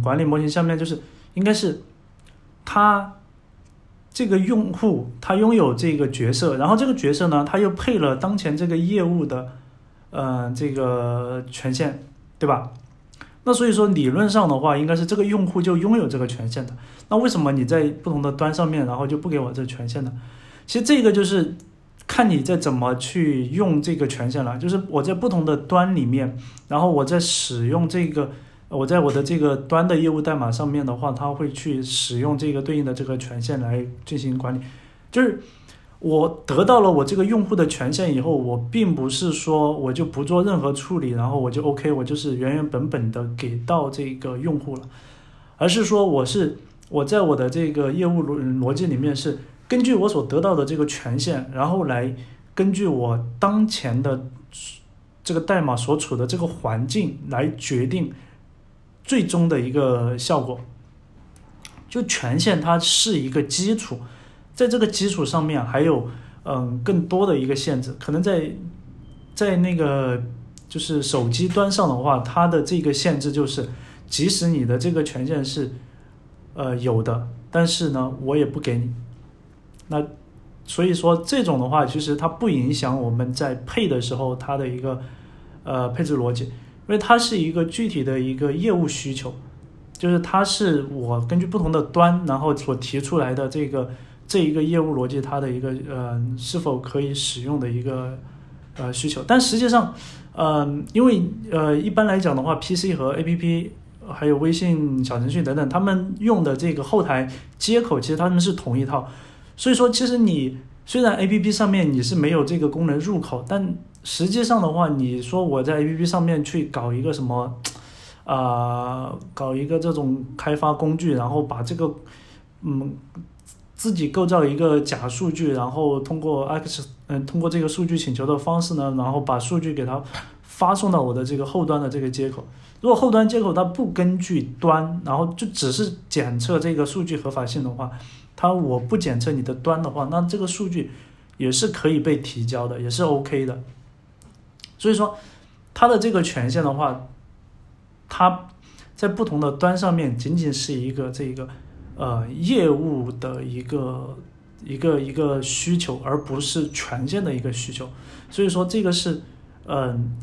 管理模型下面，就是应该是它这个用户他拥有这个角色，然后这个角色呢，他又配了当前这个业务的呃这个权限，对吧？那所以说，理论上的话，应该是这个用户就拥有这个权限的。那为什么你在不同的端上面，然后就不给我这权限呢？其实这个就是看你在怎么去用这个权限了。就是我在不同的端里面，然后我在使用这个，我在我的这个端的业务代码上面的话，它会去使用这个对应的这个权限来进行管理，就是。我得到了我这个用户的权限以后，我并不是说我就不做任何处理，然后我就 OK，我就是原原本本的给到这个用户了，而是说我是我在我的这个业务逻逻辑里面是根据我所得到的这个权限，然后来根据我当前的这个代码所处的这个环境来决定最终的一个效果。就权限它是一个基础。在这个基础上面，还有嗯更多的一个限制，可能在在那个就是手机端上的话，它的这个限制就是，即使你的这个权限是呃有的，但是呢，我也不给你。那所以说这种的话，其实它不影响我们在配的时候它的一个呃配置逻辑，因为它是一个具体的一个业务需求。就是它是我根据不同的端，然后所提出来的这个这一个业务逻辑，它的一个呃是否可以使用的一个呃需求。但实际上，嗯，因为呃一般来讲的话，PC 和 APP 还有微信小程序等等，他们用的这个后台接口其实他们是同一套，所以说其实你虽然 APP 上面你是没有这个功能入口，但实际上的话，你说我在 APP 上面去搞一个什么？啊，搞一个这种开发工具，然后把这个，嗯，自己构造一个假数据，然后通过 X，嗯，通过这个数据请求的方式呢，然后把数据给它发送到我的这个后端的这个接口。如果后端接口它不根据端，然后就只是检测这个数据合法性的话，它我不检测你的端的话，那这个数据也是可以被提交的，也是 OK 的。所以说，它的这个权限的话。它在不同的端上面仅仅是一个这一个呃业务的一个一个一个需求，而不是权限的一个需求。所以说这个是嗯，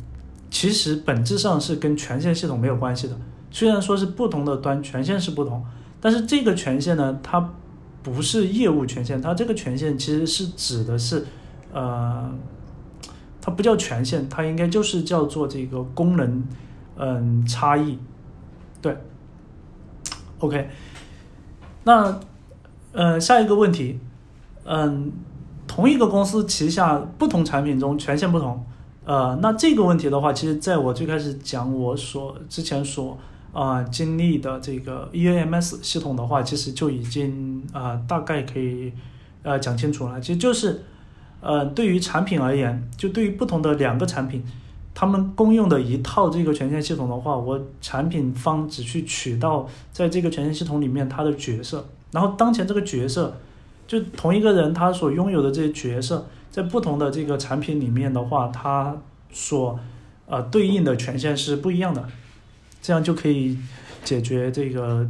其实本质上是跟权限系统没有关系的。虽然说是不同的端权限是不同，但是这个权限呢，它不是业务权限，它这个权限其实是指的是呃，它不叫权限，它应该就是叫做这个功能。嗯，差异，对，OK，那呃，下一个问题，嗯，同一个公司旗下不同产品中权限不同，呃，那这个问题的话，其实在我最开始讲我所之前所啊经历的这个 EAMS 系统的话，其实就已经啊大概可以呃讲清楚了。其实就是，呃，对于产品而言，就对于不同的两个产品。他们共用的一套这个权限系统的话，我产品方只去取到在这个权限系统里面它的角色，然后当前这个角色，就同一个人他所拥有的这些角色，在不同的这个产品里面的话，它所呃对应的权限是不一样的，这样就可以解决这个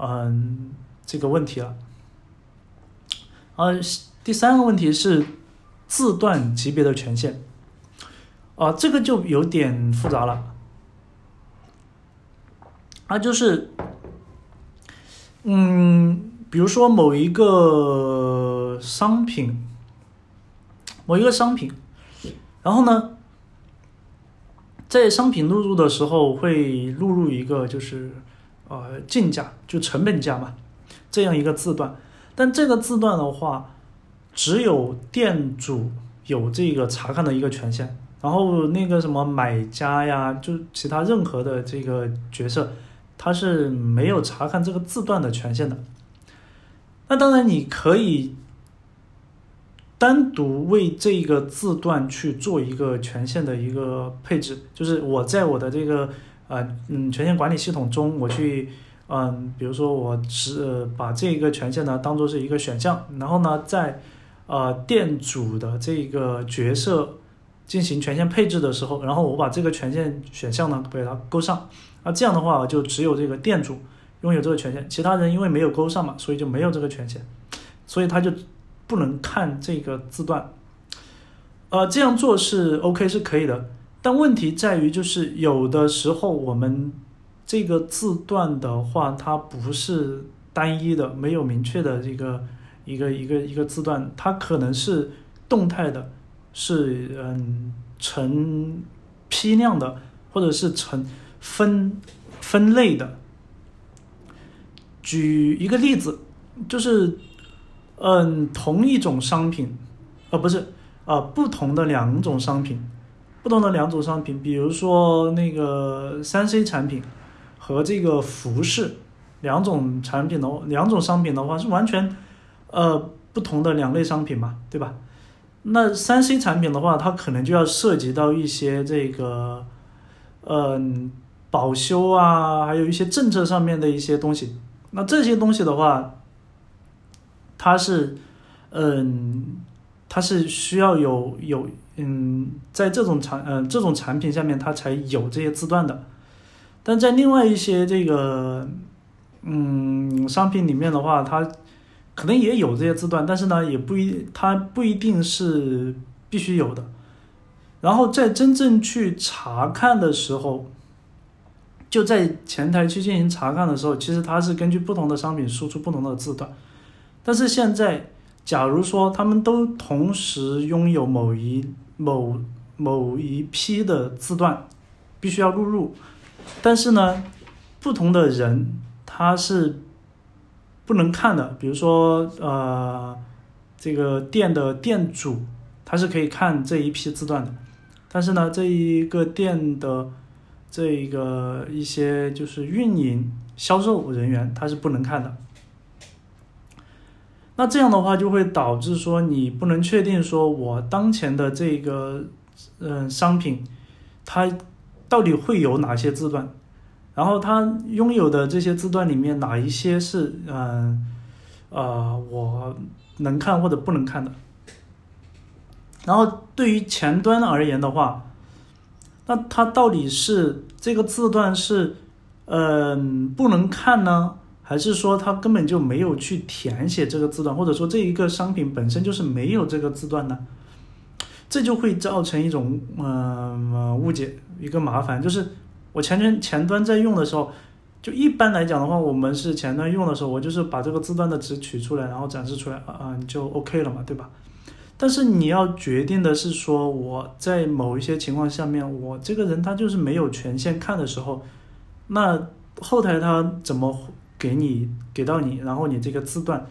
嗯这个问题了。呃，第三个问题是字段级别的权限。啊，这个就有点复杂了，啊，就是，嗯，比如说某一个商品，某一个商品，然后呢，在商品录入的时候会录入一个就是呃进价，就成本价嘛，这样一个字段，但这个字段的话，只有店主有这个查看的一个权限。然后那个什么买家呀，就其他任何的这个角色，他是没有查看这个字段的权限的。那当然你可以单独为这个字段去做一个权限的一个配置，就是我在我的这个呃嗯权限管理系统中，我去嗯比如说我是把这个权限呢当做是一个选项，然后呢在呃店主的这个角色。进行权限配置的时候，然后我把这个权限选项呢给它勾上，那这样的话就只有这个店主拥有这个权限，其他人因为没有勾上嘛，所以就没有这个权限，所以他就不能看这个字段。呃，这样做是 OK 是可以的，但问题在于就是有的时候我们这个字段的话，它不是单一的，没有明确的这个一个一个一个字段，它可能是动态的。是嗯成批量的，或者是成分分类的。举一个例子，就是嗯同一种商品，呃不是呃不同的两种商品，不同的两种商品，比如说那个三 C 产品和这个服饰两种产品的两种商品的话，是完全呃不同的两类商品嘛，对吧？那三 C 产品的话，它可能就要涉及到一些这个，嗯，保修啊，还有一些政策上面的一些东西。那这些东西的话，它是，嗯，它是需要有有，嗯，在这种产，嗯，这种产品下面它才有这些字段的。但在另外一些这个，嗯，商品里面的话，它。可能也有这些字段，但是呢，也不一，它不一定是必须有的。然后在真正去查看的时候，就在前台去进行查看的时候，其实它是根据不同的商品输出不同的字段。但是现在，假如说他们都同时拥有某一某某一批的字段，必须要录入，但是呢，不同的人他是不能看的。比如说，呃，这个店的店主他是可以看这一批字段的，但是呢，这一个店的。这一个一些就是运营、销售人员他是不能看的。那这样的话就会导致说你不能确定说我当前的这个嗯商品，它到底会有哪些字段，然后它拥有的这些字段里面哪一些是嗯呃我能看或者不能看的。然后对于前端而言的话。那它到底是这个字段是，嗯，不能看呢，还是说它根本就没有去填写这个字段，或者说这一个商品本身就是没有这个字段呢？这就会造成一种嗯误解，一个麻烦，就是我前端前端在用的时候，就一般来讲的话，我们是前端用的时候，我就是把这个字段的值取出来，然后展示出来啊，你就 OK 了嘛，对吧？但是你要决定的是说，我在某一些情况下面，我这个人他就是没有权限看的时候，那后台他怎么给你给到你，然后你这个字段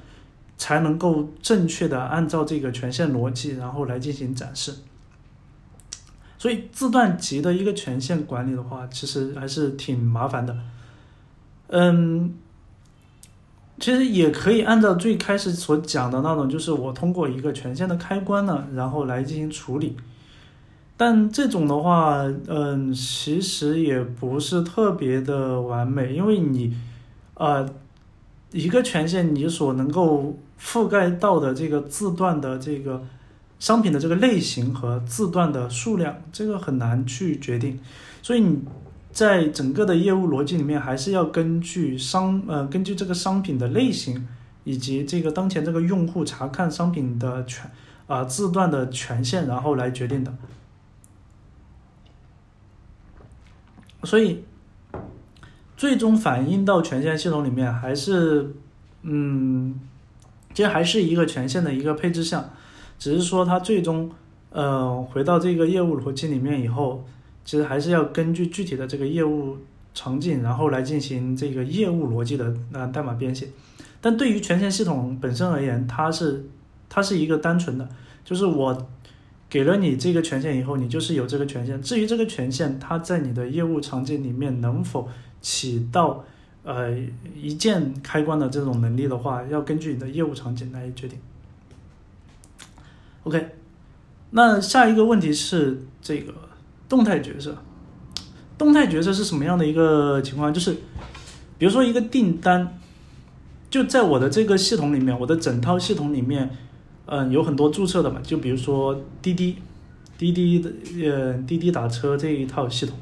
才能够正确的按照这个权限逻辑，然后来进行展示。所以字段集的一个权限管理的话，其实还是挺麻烦的。嗯。其实也可以按照最开始所讲的那种，就是我通过一个权限的开关呢，然后来进行处理。但这种的话，嗯，其实也不是特别的完美，因为你，呃，一个权限你所能够覆盖到的这个字段的这个商品的这个类型和字段的数量，这个很难去决定，所以你。在整个的业务逻辑里面，还是要根据商呃根据这个商品的类型，以及这个当前这个用户查看商品的权啊字段的权限，然后来决定的。所以，最终反映到权限系统里面，还是嗯，其实还是一个权限的一个配置项，只是说它最终呃回到这个业务逻辑里面以后。其实还是要根据具体的这个业务场景，然后来进行这个业务逻辑的呃代码编写。但对于权限系统本身而言，它是它是一个单纯的，就是我给了你这个权限以后，你就是有这个权限。至于这个权限它在你的业务场景里面能否起到呃一键开关的这种能力的话，要根据你的业务场景来决定。OK，那下一个问题是这个。动态角色，动态角色是什么样的一个情况？就是，比如说一个订单，就在我的这个系统里面，我的整套系统里面，嗯，有很多注册的嘛。就比如说滴滴，滴滴的呃滴滴打车这一套系统。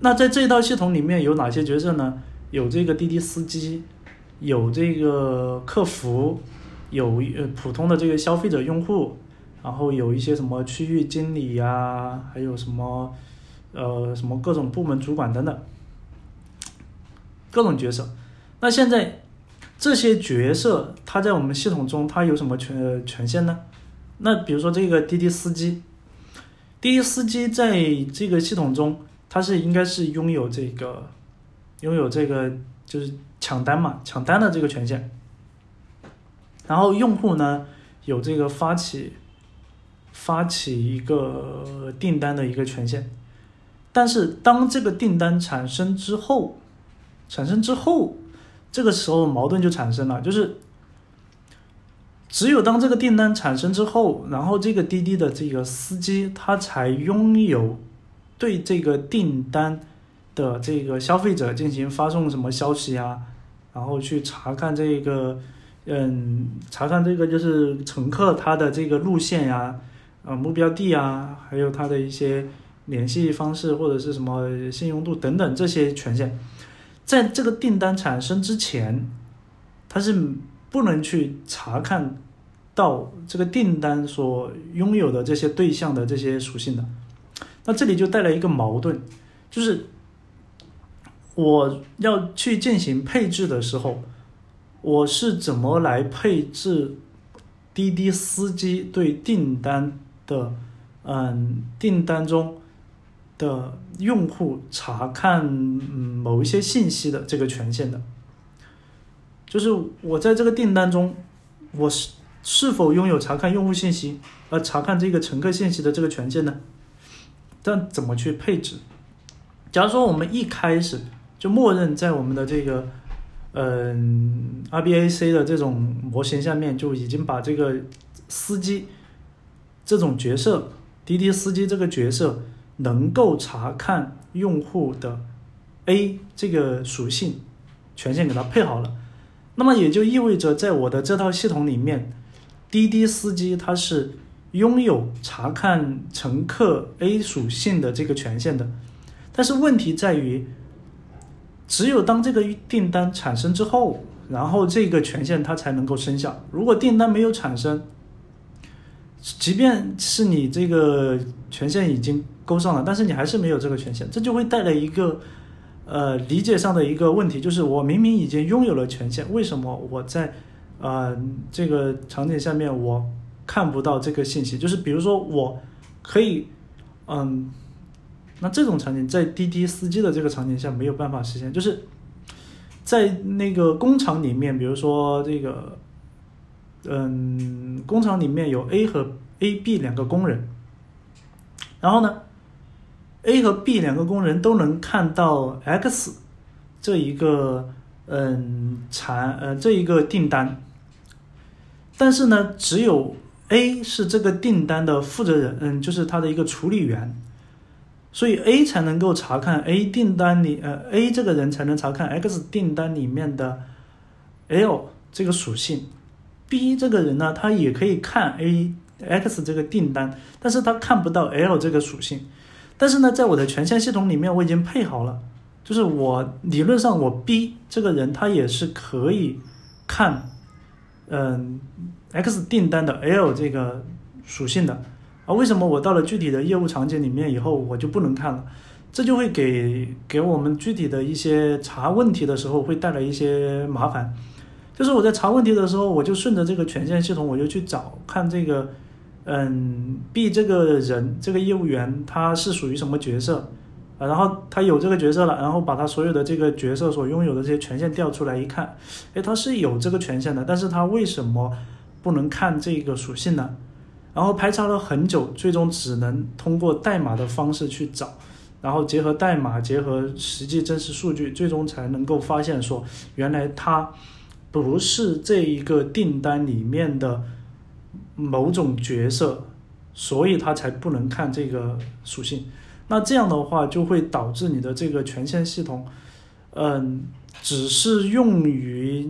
那在这一套系统里面有哪些角色呢？有这个滴滴司机，有这个客服，有呃普通的这个消费者用户。然后有一些什么区域经理呀，还有什么，呃，什么各种部门主管等等，各种角色。那现在这些角色，它在我们系统中，它有什么权权限呢？那比如说这个滴滴司机，滴滴司机在这个系统中，它是应该是拥有这个，拥有这个就是抢单嘛，抢单的这个权限。然后用户呢，有这个发起。发起一个订单的一个权限，但是当这个订单产生之后，产生之后，这个时候矛盾就产生了，就是只有当这个订单产生之后，然后这个滴滴的这个司机他才拥有对这个订单的这个消费者进行发送什么消息啊，然后去查看这个，嗯，查看这个就是乘客他的这个路线呀。啊，目标地啊，还有他的一些联系方式或者是什么信用度等等这些权限，在这个订单产生之前，他是不能去查看到这个订单所拥有的这些对象的这些属性的。那这里就带来一个矛盾，就是我要去进行配置的时候，我是怎么来配置滴滴司机对订单的，嗯，订单中的用户查看嗯某一些信息的这个权限的？就是我在这个订单中，我是是否拥有查看用户信息，呃，查看这个乘客信息的这个权限呢？但怎么去配置？假如说我们一开始就默认在我们的这个，嗯，RBAC 的这种模型下面就已经把这个司机这种角色，滴滴司机这个角色能够查看用户的 A 这个属性权限给它配好了。那么也就意味着，在我的这套系统里面，滴滴司机它是拥有查看乘客 A 属性的这个权限的。但是问题在于，只有当这个订单产生之后，然后这个权限它才能够生效。如果订单没有产生，即便是你这个权限已经勾上了，但是你还是没有这个权限，这就会带来一个。呃，理解上的一个问题就是，我明明已经拥有了权限，为什么我在呃这个场景下面我看不到这个信息？就是比如说，我可以，嗯，那这种场景在滴滴司机的这个场景下没有办法实现，就是在那个工厂里面，比如说这个，嗯，工厂里面有 A 和 A、B 两个工人，然后呢？A 和 B 两个工人都能看到 X 这一个嗯产呃这一个订单，但是呢，只有 A 是这个订单的负责人，嗯，就是他的一个处理员，所以 A 才能够查看 A 订单里呃 A 这个人才能查看 X 订单里面的 L 这个属性，B 这个人呢，他也可以看 A X 这个订单，但是他看不到 L 这个属性。但是呢，在我的权限系统里面，我已经配好了，就是我理论上我 B 这个人他也是可以看，嗯，X 订单的 L 这个属性的，啊，为什么我到了具体的业务场景里面以后我就不能看了？这就会给给我们具体的一些查问题的时候会带来一些麻烦，就是我在查问题的时候，我就顺着这个权限系统，我就去找看这个。嗯，B 这个人这个业务员他是属于什么角色啊？然后他有这个角色了，然后把他所有的这个角色所拥有的这些权限调出来一看，哎，他是有这个权限的，但是他为什么不能看这个属性呢？然后排查了很久，最终只能通过代码的方式去找，然后结合代码，结合实际真实数据，最终才能够发现说，原来他不是这一个订单里面的。某种角色，所以他才不能看这个属性。那这样的话，就会导致你的这个权限系统，嗯，只是用于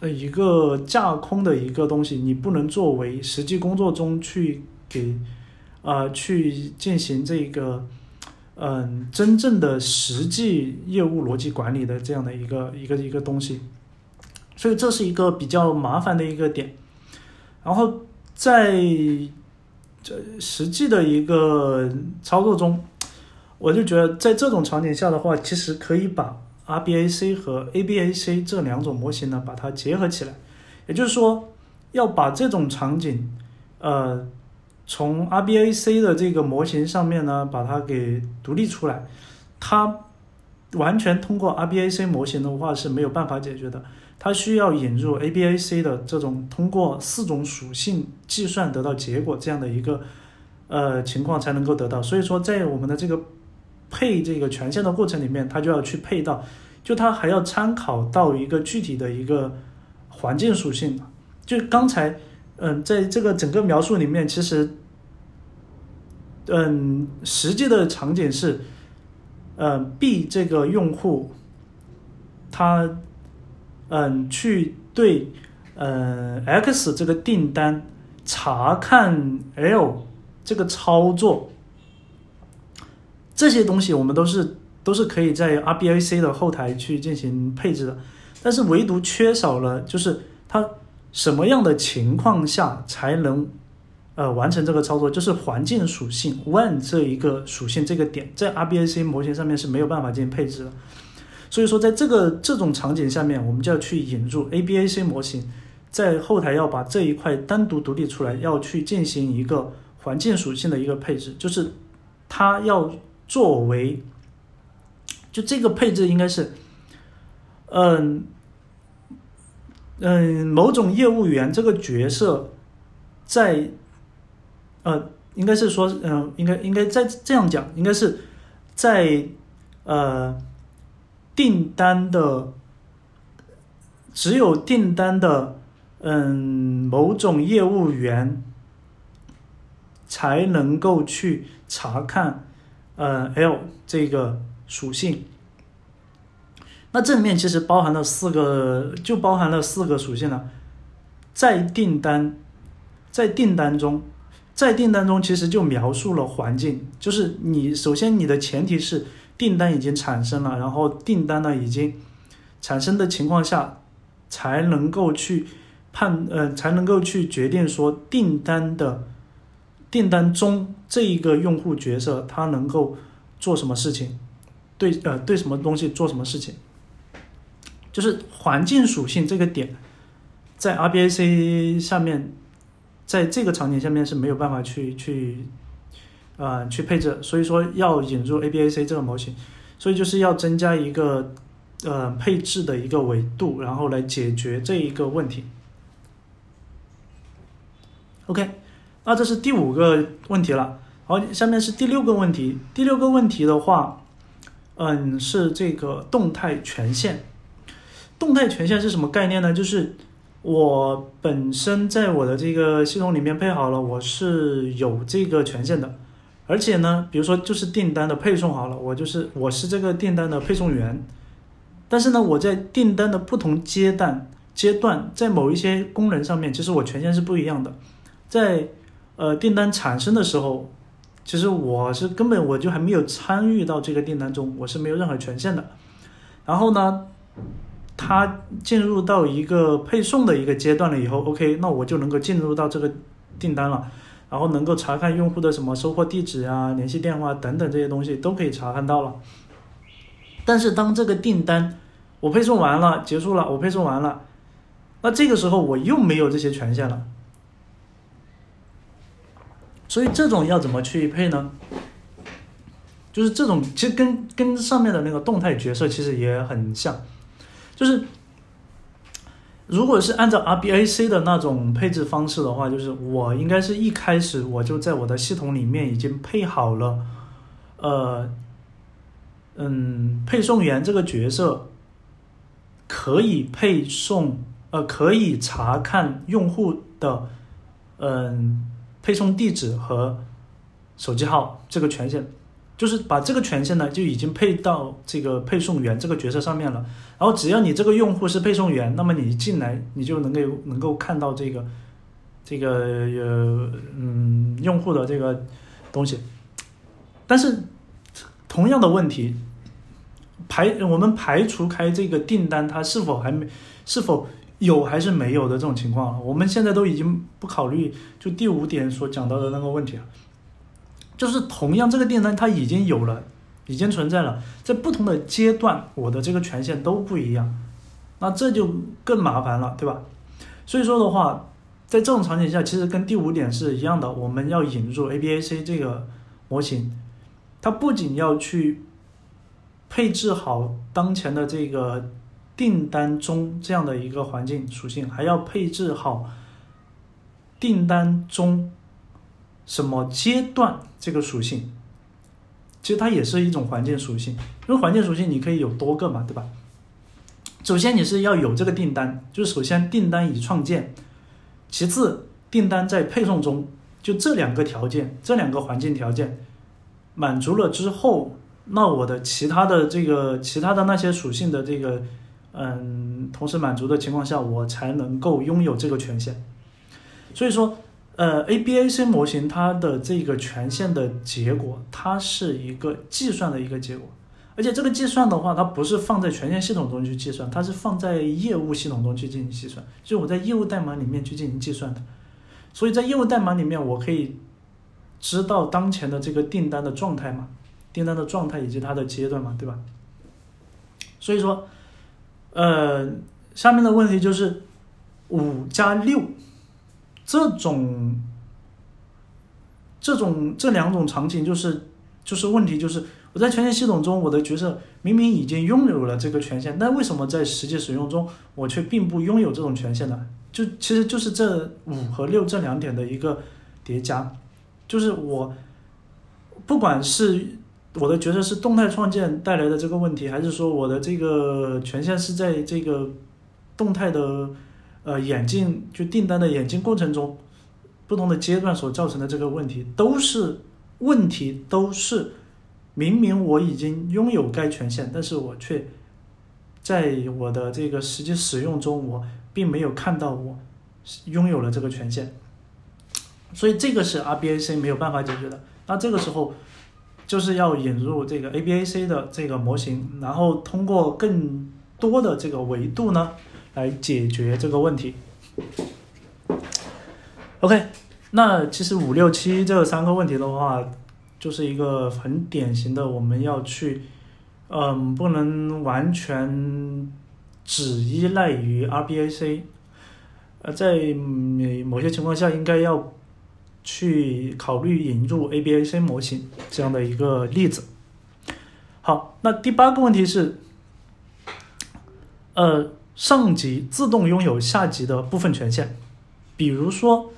呃一个架空的一个东西，你不能作为实际工作中去给啊去进行这个嗯真正的实际业务逻辑管理的这样的一个一个一个东西。所以这是一个比较麻烦的一个点，然后。在这实际的一个操作中，我就觉得在这种场景下的话，其实可以把 RBAC 和 ABAC 这两种模型呢，把它结合起来。也就是说，要把这种场景，呃，从 RBAC 的这个模型上面呢，把它给独立出来。它完全通过 RBAC 模型的话是没有办法解决的。它需要引入 ABAC 的这种通过四种属性计算得到结果这样的一个呃情况才能够得到，所以说在我们的这个配这个权限的过程里面，它就要去配到，就它还要参考到一个具体的一个环境属性。就刚才嗯，在这个整个描述里面，其实嗯，实际的场景是，嗯，B 这个用户他。嗯，去对，呃，X 这个订单查看 L 这个操作，这些东西我们都是都是可以在 RBAC 的后台去进行配置的，但是唯独缺少了就是它什么样的情况下才能呃完成这个操作，就是环境属性 One 这一个属性这个点在 RBAC 模型上面是没有办法进行配置的。所以说，在这个这种场景下面，我们就要去引入 ABAC 模型，在后台要把这一块单独独立出来，要去进行一个环境属性的一个配置，就是它要作为，就这个配置应该是，嗯嗯，某种业务员这个角色在，呃，应该是说，嗯，应该应该在这样讲，应该是在呃。订单的只有订单的嗯某种业务员才能够去查看呃 L 这个属性。那这里面其实包含了四个，就包含了四个属性了。在订单，在订单中，在订单中其实就描述了环境，就是你首先你的前提是。订单已经产生了，然后订单呢已经产生的情况下，才能够去判呃，才能够去决定说订单的订单中这一个用户角色他能够做什么事情，对呃对什么东西做什么事情，就是环境属性这个点，在 RBAC 下面，在这个场景下面是没有办法去去。呃，去配置，所以说要引入 ABAC 这个模型，所以就是要增加一个呃配置的一个维度，然后来解决这一个问题。OK，那这是第五个问题了。好，下面是第六个问题。第六个问题的话，嗯，是这个动态权限。动态权限是什么概念呢？就是我本身在我的这个系统里面配好了，我是有这个权限的。而且呢，比如说就是订单的配送好了，我就是我是这个订单的配送员，但是呢，我在订单的不同阶段阶段，在某一些功能上面，其实我权限是不一样的。在呃订单产生的时候，其实我是根本我就还没有参与到这个订单中，我是没有任何权限的。然后呢，它进入到一个配送的一个阶段了以后，OK，那我就能够进入到这个订单了。然后能够查看用户的什么收货地址啊、联系电话等等这些东西都可以查看到了。但是当这个订单我配送完了、结束了，我配送完了，那这个时候我又没有这些权限了。所以这种要怎么去配呢？就是这种其实跟跟上面的那个动态角色其实也很像，就是。如果是按照 RBAC 的那种配置方式的话，就是我应该是一开始我就在我的系统里面已经配好了，呃，嗯，配送员这个角色可以配送，呃，可以查看用户的，嗯，配送地址和手机号这个权限。就是把这个权限呢，就已经配到这个配送员这个角色上面了。然后只要你这个用户是配送员，那么你一进来，你就能够能够看到这个这个呃嗯用户的这个东西。但是同样的问题，排我们排除开这个订单它是否还没是否有还是没有的这种情况，我们现在都已经不考虑就第五点所讲到的那个问题了。就是同样，这个订单它已经有了，已经存在了，在不同的阶段，我的这个权限都不一样，那这就更麻烦了，对吧？所以说的话，在这种场景下，其实跟第五点是一样的，我们要引入 ABAC 这个模型，它不仅要去配置好当前的这个订单中这样的一个环境属性，还要配置好订单中。什么阶段这个属性，其实它也是一种环境属性，因为环境属性你可以有多个嘛，对吧？首先你是要有这个订单，就是首先订单已创建，其次订单在配送中，就这两个条件，这两个环境条件满足了之后，那我的其他的这个其他的那些属性的这个，嗯，同时满足的情况下，我才能够拥有这个权限，所以说。呃，ABAC 模型它的这个权限的结果，它是一个计算的一个结果，而且这个计算的话，它不是放在权限系统中去计算，它是放在业务系统中去进行计算，就是我在业务代码里面去进行计算的。所以在业务代码里面，我可以知道当前的这个订单的状态嘛，订单的状态以及它的阶段嘛，对吧？所以说，呃，下面的问题就是五加六这种这种这两种场景，就是就是问题就是我在权限系统中，我的角色明明已经拥有了这个权限，但为什么在实际使用中我却并不拥有这种权限呢？就其实就是这五和六这两点的一个叠加，就是我不管是我的角色是动态创建带来的这个问题，还是说我的这个权限是在这个动态的呃演进就订单的演进过程中不同的阶段所造成的这个问题，都是问题，都是明明我已经拥有该权限，但是我却在我的这个实际使用中我。并没有看到我拥有了这个权限，所以这个是 RBAC 没有办法解决的。那这个时候就是要引入这个 ABAC 的这个模型，然后通过更多的这个维度呢来解决这个问题。OK，那其实五六七这三个问题的话，就是一个很典型的，我们要去，嗯，不能完全。只依赖于 RBAC，呃，在某某些情况下，应该要去考虑引入 ABAC 模型这样的一个例子。好，那第八个问题是，呃，上级自动拥有下级的部分权限，比如说，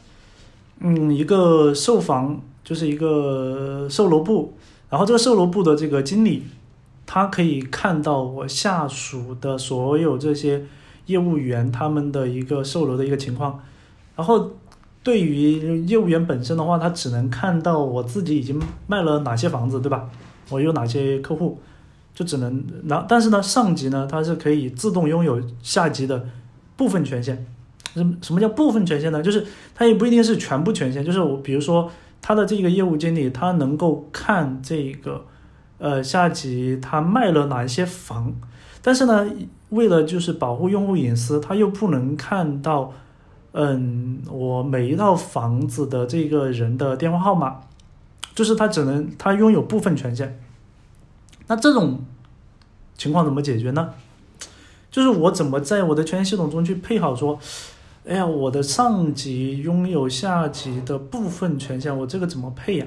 嗯，一个售房就是一个售楼部，然后这个售楼部的这个经理。他可以看到我下属的所有这些业务员他们的一个售楼的一个情况，然后对于业务员本身的话，他只能看到我自己已经卖了哪些房子，对吧？我有哪些客户，就只能那但是呢，上级呢，他是可以自动拥有下级的部分权限。什什么叫部分权限呢？就是他也不一定是全部权限，就是我比如说他的这个业务经理，他能够看这个。呃，下级他卖了哪一些房，但是呢，为了就是保护用户隐私，他又不能看到，嗯，我每一套房子的这个人的电话号码，就是他只能他拥有部分权限。那这种情况怎么解决呢？就是我怎么在我的权限系统中去配好说，哎呀，我的上级拥有下级的部分权限，我这个怎么配呀？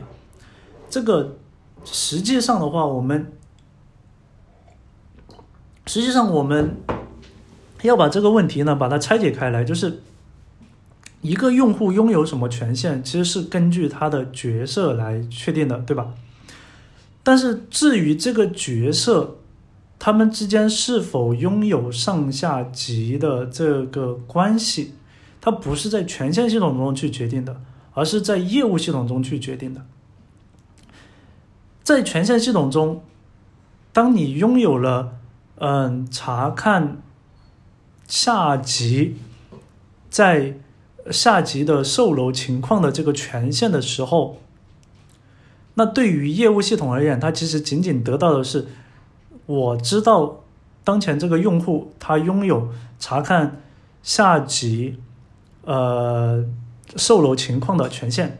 这个。实际上的话，我们实际上我们要把这个问题呢，把它拆解开来，就是一个用户拥有什么权限，其实是根据他的角色来确定的，对吧？但是至于这个角色他们之间是否拥有上下级的这个关系，它不是在权限系统中去决定的，而是在业务系统中去决定的。在权限系统中，当你拥有了嗯查看下级在下级的售楼情况的这个权限的时候，那对于业务系统而言，它其实仅仅得到的是我知道当前这个用户他拥有查看下级呃售楼情况的权限，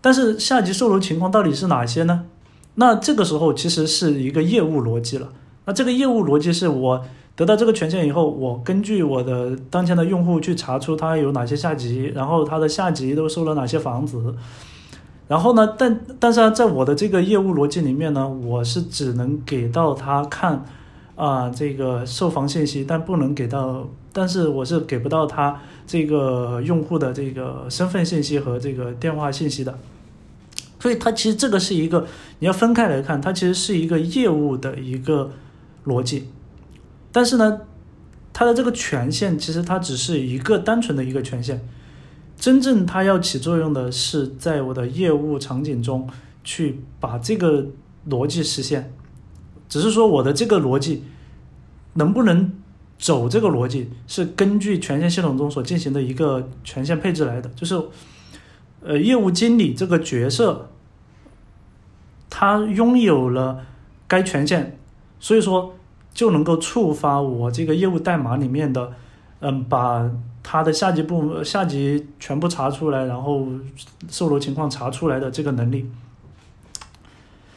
但是下级售楼情况到底是哪些呢？那这个时候其实是一个业务逻辑了。那这个业务逻辑是我得到这个权限以后，我根据我的当前的用户去查出他有哪些下级，然后他的下级都收了哪些房子。然后呢，但但是啊在我的这个业务逻辑里面呢，我是只能给到他看啊这个售房信息，但不能给到，但是我是给不到他这个用户的这个身份信息和这个电话信息的。所以它其实这个是一个你要分开来看，它其实是一个业务的一个逻辑，但是呢，它的这个权限其实它只是一个单纯的一个权限，真正它要起作用的是在我的业务场景中去把这个逻辑实现，只是说我的这个逻辑能不能走这个逻辑是根据权限系统中所进行的一个权限配置来的，就是。呃，业务经理这个角色，他拥有了该权限，所以说就能够触发我这个业务代码里面的，嗯，把他的下级部下级全部查出来，然后售楼情况查出来的这个能力。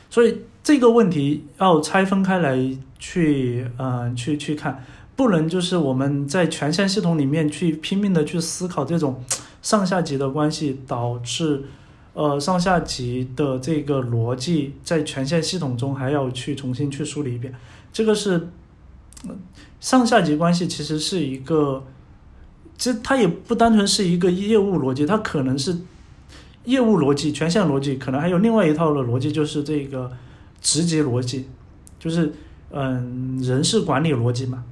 所以这个问题要拆分开来去，嗯，去去看，不能就是我们在权限系统里面去拼命的去思考这种上下级的关系，导致，呃，上下级的这个逻辑在权限系统中还要去重新去梳理一遍。这个是，上下级关系其实是一个，其实它也不单纯是一个业务逻辑，它可能是业务逻辑、权限逻辑，可能还有另外一套的逻辑，就是这个。职级逻辑，就是嗯人事管理逻辑嘛。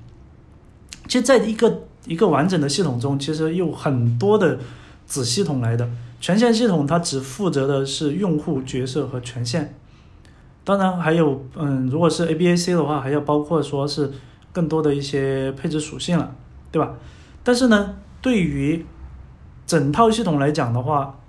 其实，在一个一个完整的系统中，其实有很多的子系统来的。权限系统它只负责的是用户角色和权限，当然还有嗯，如果是 A B A C 的话，还要包括说是更多的一些配置属性了，对吧？但是呢，对于整套系统来讲的话，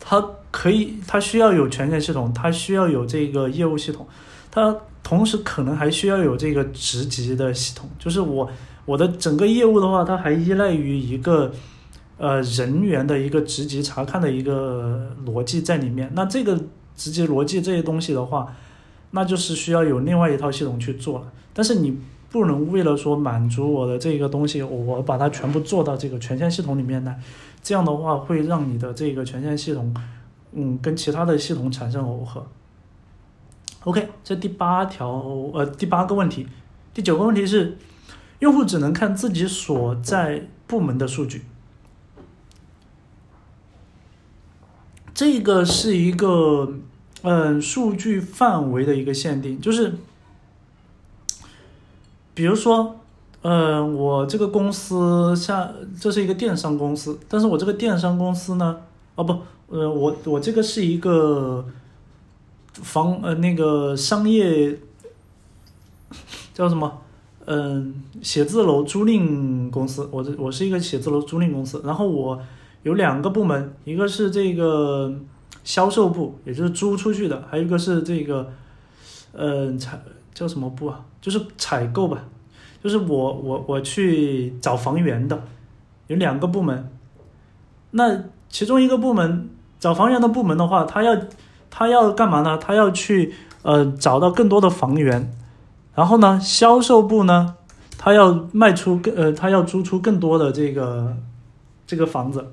它可以，它需要有权限系统，它需要有这个业务系统，它同时可能还需要有这个职级的系统。就是我我的整个业务的话，它还依赖于一个呃人员的一个职级查看的一个逻辑在里面。那这个职级逻辑这些东西的话，那就是需要有另外一套系统去做了。但是你不能为了说满足我的这个东西，我把它全部做到这个权限系统里面来。这样的话会让你的这个权限系统，嗯，跟其他的系统产生耦合。OK，这第八条，呃，第八个问题，第九个问题是，用户只能看自己所在部门的数据。这个是一个，嗯，数据范围的一个限定，就是，比如说。嗯，我这个公司像这是一个电商公司，但是我这个电商公司呢，哦不，呃，我我这个是一个房呃那个商业叫什么？嗯，写字楼租赁公司，我这我是一个写字楼租赁公司，然后我有两个部门，一个是这个销售部，也就是租出去的，还有一个是这个，嗯，采叫什么部啊？就是采购吧。就是我我我去找房源的，有两个部门。那其中一个部门找房源的部门的话，他要他要干嘛呢？他要去呃找到更多的房源。然后呢，销售部呢，他要卖出更呃他要租出更多的这个这个房子。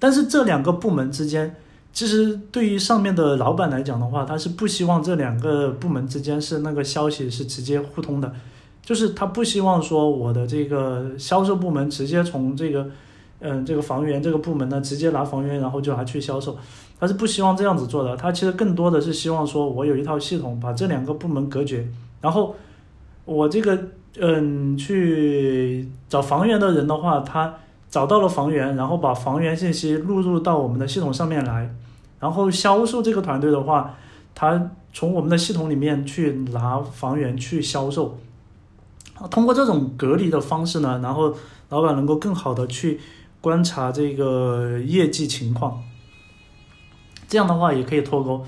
但是这两个部门之间，其实对于上面的老板来讲的话，他是不希望这两个部门之间是那个消息是直接互通的。就是他不希望说我的这个销售部门直接从这个，嗯，这个房源这个部门呢直接拿房源，然后就拿去销售，他是不希望这样子做的。他其实更多的是希望说我有一套系统把这两个部门隔绝，然后我这个嗯去找房源的人的话，他找到了房源，然后把房源信息录入到我们的系统上面来，然后销售这个团队的话，他从我们的系统里面去拿房源去销售。通过这种隔离的方式呢，然后老板能够更好的去观察这个业绩情况，这样的话也可以脱钩，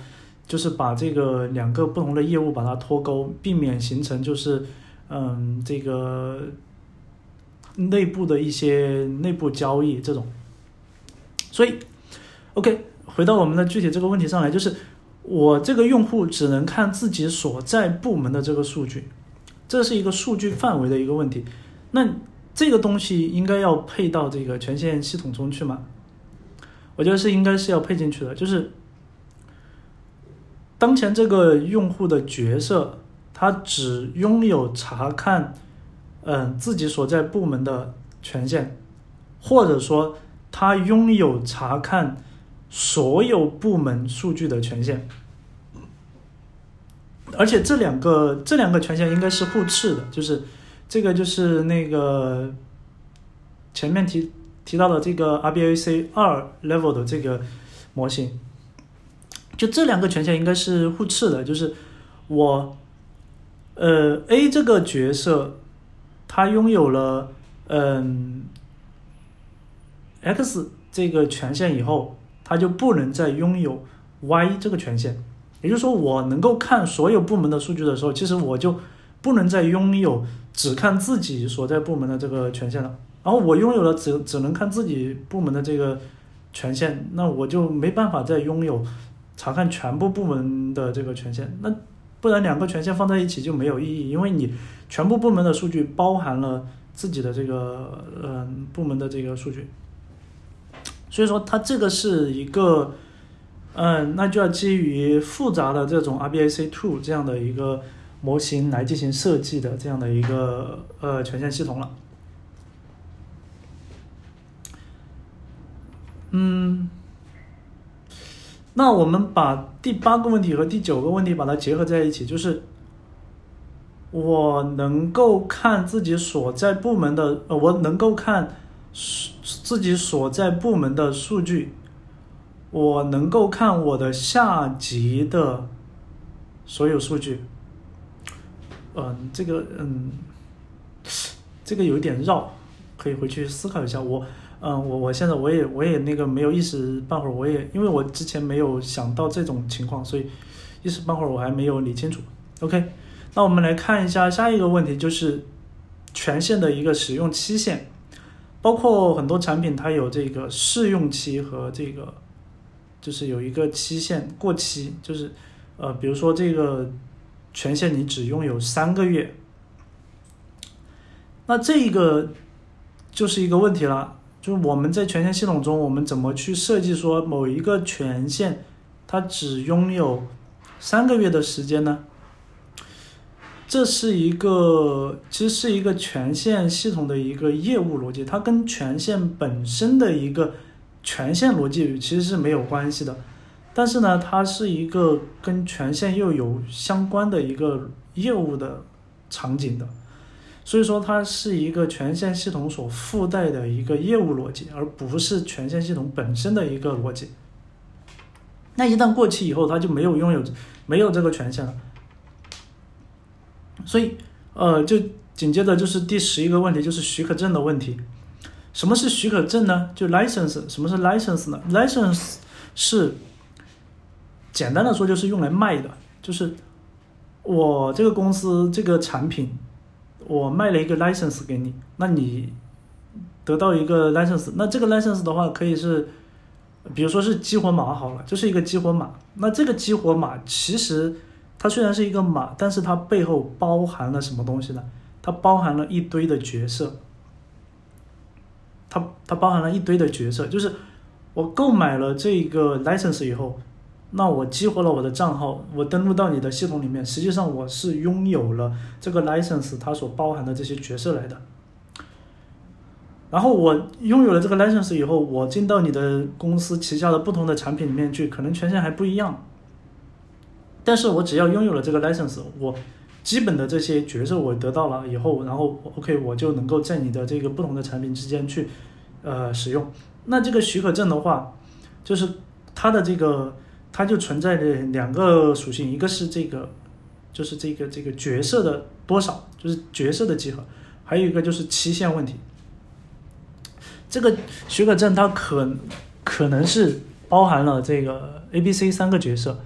就是把这个两个不同的业务把它脱钩，避免形成就是嗯这个内部的一些内部交易这种。所以，OK，回到我们的具体这个问题上来，就是我这个用户只能看自己所在部门的这个数据。这是一个数据范围的一个问题，那这个东西应该要配到这个权限系统中去吗？我觉得是应该是要配进去的。就是当前这个用户的角色，他只拥有查看，嗯，自己所在部门的权限，或者说他拥有查看所有部门数据的权限。而且这两个这两个权限应该是互斥的，就是这个就是那个前面提提到的这个 RBAC 二 level 的这个模型，就这两个权限应该是互斥的，就是我呃 A 这个角色他拥有了嗯 X 这个权限以后，他就不能再拥有 Y 这个权限。也就是说，我能够看所有部门的数据的时候，其实我就不能再拥有只看自己所在部门的这个权限了。然后我拥有了只只能看自己部门的这个权限，那我就没办法再拥有查看全部部门的这个权限。那不然两个权限放在一起就没有意义，因为你全部部门的数据包含了自己的这个嗯部门的这个数据，所以说它这个是一个嗯，那就要基于复杂的这种 RBAC two 这样的一个模型来进行设计的这样的一个呃权限系统了。嗯，那我们把第八个问题和第九个问题把它结合在一起，就是我能够看自己所在部门的，呃，我能够看自己所在部门的数据，我能够看我的下级的所有数据。嗯，这个，嗯，这个有点绕，可以回去思考一下我。嗯，我我现在我也我也那个没有一时半会儿，我也因为我之前没有想到这种情况，所以一时半会儿我还没有理清楚。OK，那我们来看一下下一个问题，就是权限的一个使用期限，包括很多产品它有这个试用期和这个就是有一个期限过期，就是呃比如说这个权限你只拥有三个月，那这一个就是一个问题了。就是我们在权限系统中，我们怎么去设计说某一个权限它只拥有三个月的时间呢？这是一个其实是一个权限系统的一个业务逻辑，它跟权限本身的一个权限逻辑其实是没有关系的。但是呢，它是一个跟权限又有相关的一个业务的场景的。所以说，它是一个权限系统所附带的一个业务逻辑，而不是权限系统本身的一个逻辑。那一旦过期以后，它就没有拥有没有这个权限了。所以，呃，就紧接着就是第十一个问题，就是许可证的问题。什么是许可证呢？就 license，什么是 license 呢？license 是简单的说就是用来卖的，就是我这个公司这个产品。我卖了一个 license 给你，那你得到一个 license，那这个 license 的话可以是，比如说是激活码好了，就是一个激活码。那这个激活码其实它虽然是一个码，但是它背后包含了什么东西呢？它包含了一堆的角色，它它包含了一堆的角色，就是我购买了这个 license 以后。那我激活了我的账号，我登录到你的系统里面，实际上我是拥有了这个 license 它所包含的这些角色来的。然后我拥有了这个 license 以后，我进到你的公司旗下的不同的产品里面去，可能权限还不一样。但是我只要拥有了这个 license，我基本的这些角色我得到了以后，然后 OK 我就能够在你的这个不同的产品之间去呃使用。那这个许可证的话，就是它的这个。它就存在着两个属性，一个是这个，就是这个这个角色的多少，就是角色的集合，还有一个就是期限问题。这个许可证它可可能是包含了这个 A、B、C 三个角色，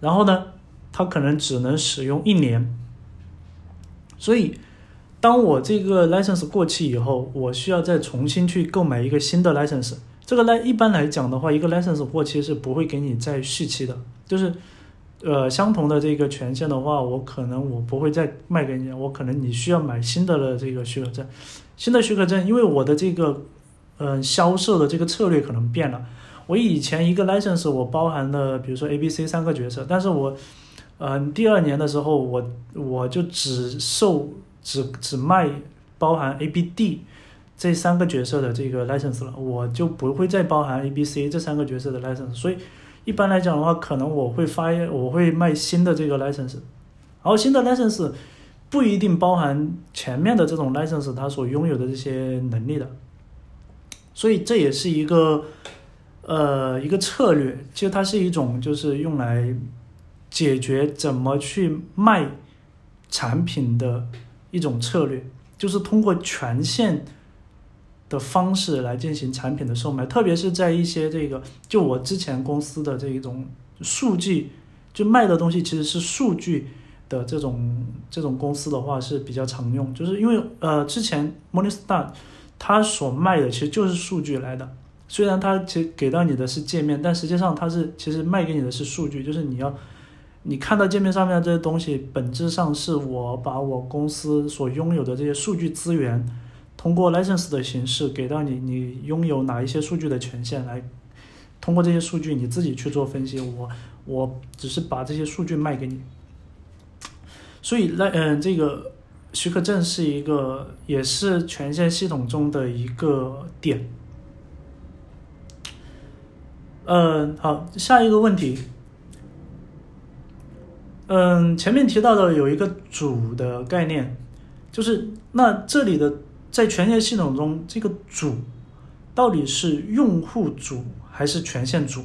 然后呢，它可能只能使用一年。所以，当我这个 license 过期以后，我需要再重新去购买一个新的 license。这个来一般来讲的话，一个 license 过期是不会给你再续期的。就是，呃，相同的这个权限的话，我可能我不会再卖给你，我可能你需要买新的的这个许可证。新的许可证，因为我的这个，呃，销售的这个策略可能变了。我以前一个 license 我包含了比如说 A、B、C 三个角色，但是我，呃，第二年的时候我我就只售只只卖包含 A、B、D。这三个角色的这个 license 了，我就不会再包含 A、B、C 这三个角色的 license。所以一般来讲的话，可能我会发，我会卖新的这个 license。然后新的 license 不一定包含前面的这种 license 它所拥有的这些能力的。所以这也是一个呃一个策略，其实它是一种就是用来解决怎么去卖产品的一种策略，就是通过权限。的方式来进行产品的售卖，特别是在一些这个，就我之前公司的这一种数据，就卖的东西其实是数据的这种这种公司的话是比较常用，就是因为呃之前 monistar 它所卖的其实就是数据来的，虽然它其实给到你的是界面，但实际上它是其实卖给你的是数据，就是你要你看到界面上面这些东西，本质上是我把我公司所拥有的这些数据资源，通过 license 的形式给到你，你拥有哪一些数据的权限，来通过这些数据你自己去做分析。我我只是把这些数据卖给你。所以，那嗯，这个许可证是一个，也是权限系统中的一个点。嗯，好，下一个问题。嗯，前面提到的有一个主的概念，就是那这里的在权限系统中，这个主到底是用户主还是权限主？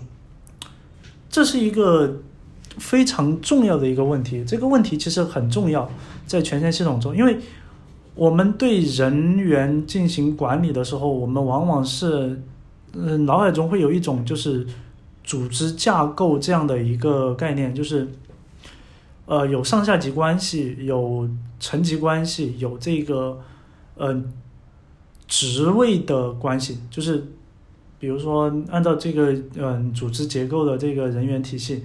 这是一个非常重要的一个问题。这个问题其实很重要，在权限系统中，因为我们对人员进行管理的时候，我们往往是嗯脑海中会有一种就是组织架构这样的一个概念，就是。呃，有上下级关系，有层级关系，有这个，呃，职位的关系，就是，比如说按照这个，嗯，组织结构的这个人员体系，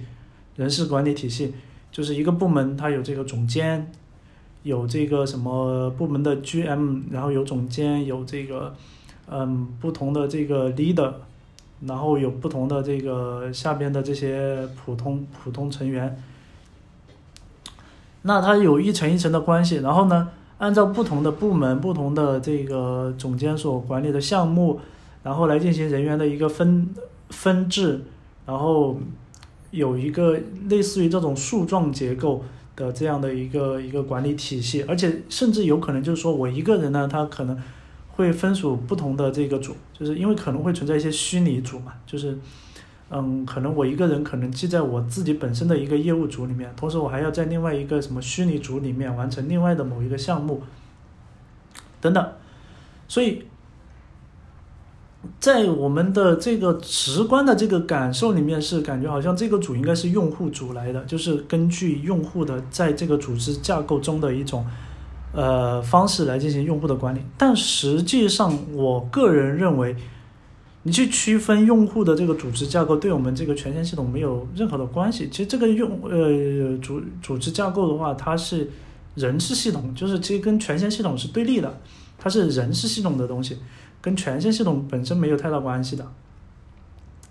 人事管理体系，就是一个部门它有这个总监，有这个什么部门的 GM，然后有总监，有这个，嗯，不同的这个 leader，然后有不同的这个下边的这些普通普通成员。那它有一层一层的关系，然后呢，按照不同的部门、不同的这个总监所管理的项目，然后来进行人员的一个分分制，然后有一个类似于这种树状结构的这样的一个一个管理体系，而且甚至有可能就是说我一个人呢，他可能会分属不同的这个组，就是因为可能会存在一些虚拟组嘛，就是。嗯，可能我一个人可能记在我自己本身的一个业务组里面，同时我还要在另外一个什么虚拟组里面完成另外的某一个项目，等等。所以，在我们的这个直观的这个感受里面，是感觉好像这个组应该是用户组来的，就是根据用户的在这个组织架构中的一种呃方式来进行用户的管理。但实际上，我个人认为。你去区分用户的这个组织架构，对我们这个权限系统没有任何的关系。其实这个用呃组组织架构的话，它是人事系统，就是其实跟权限系统是对立的，它是人事系统的东西，跟权限系统本身没有太大关系的。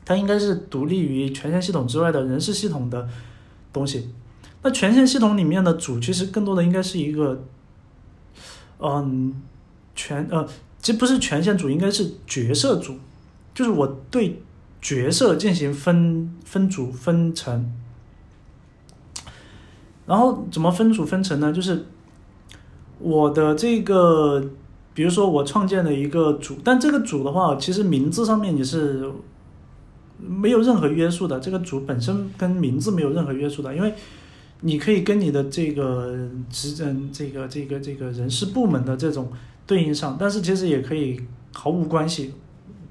它应该是独立于权限系统之外的人事系统的东西。那权限系统里面的组，其实更多的应该是一个，嗯，权呃，其实不是权限组，应该是角色组。就是我对角色进行分分组分层，然后怎么分组分层呢？就是我的这个，比如说我创建了一个组，但这个组的话，其实名字上面也是没有任何约束的。这个组本身跟名字没有任何约束的，因为你可以跟你的这个职嗯这个这个这个人事部门的这种对应上，但是其实也可以毫无关系。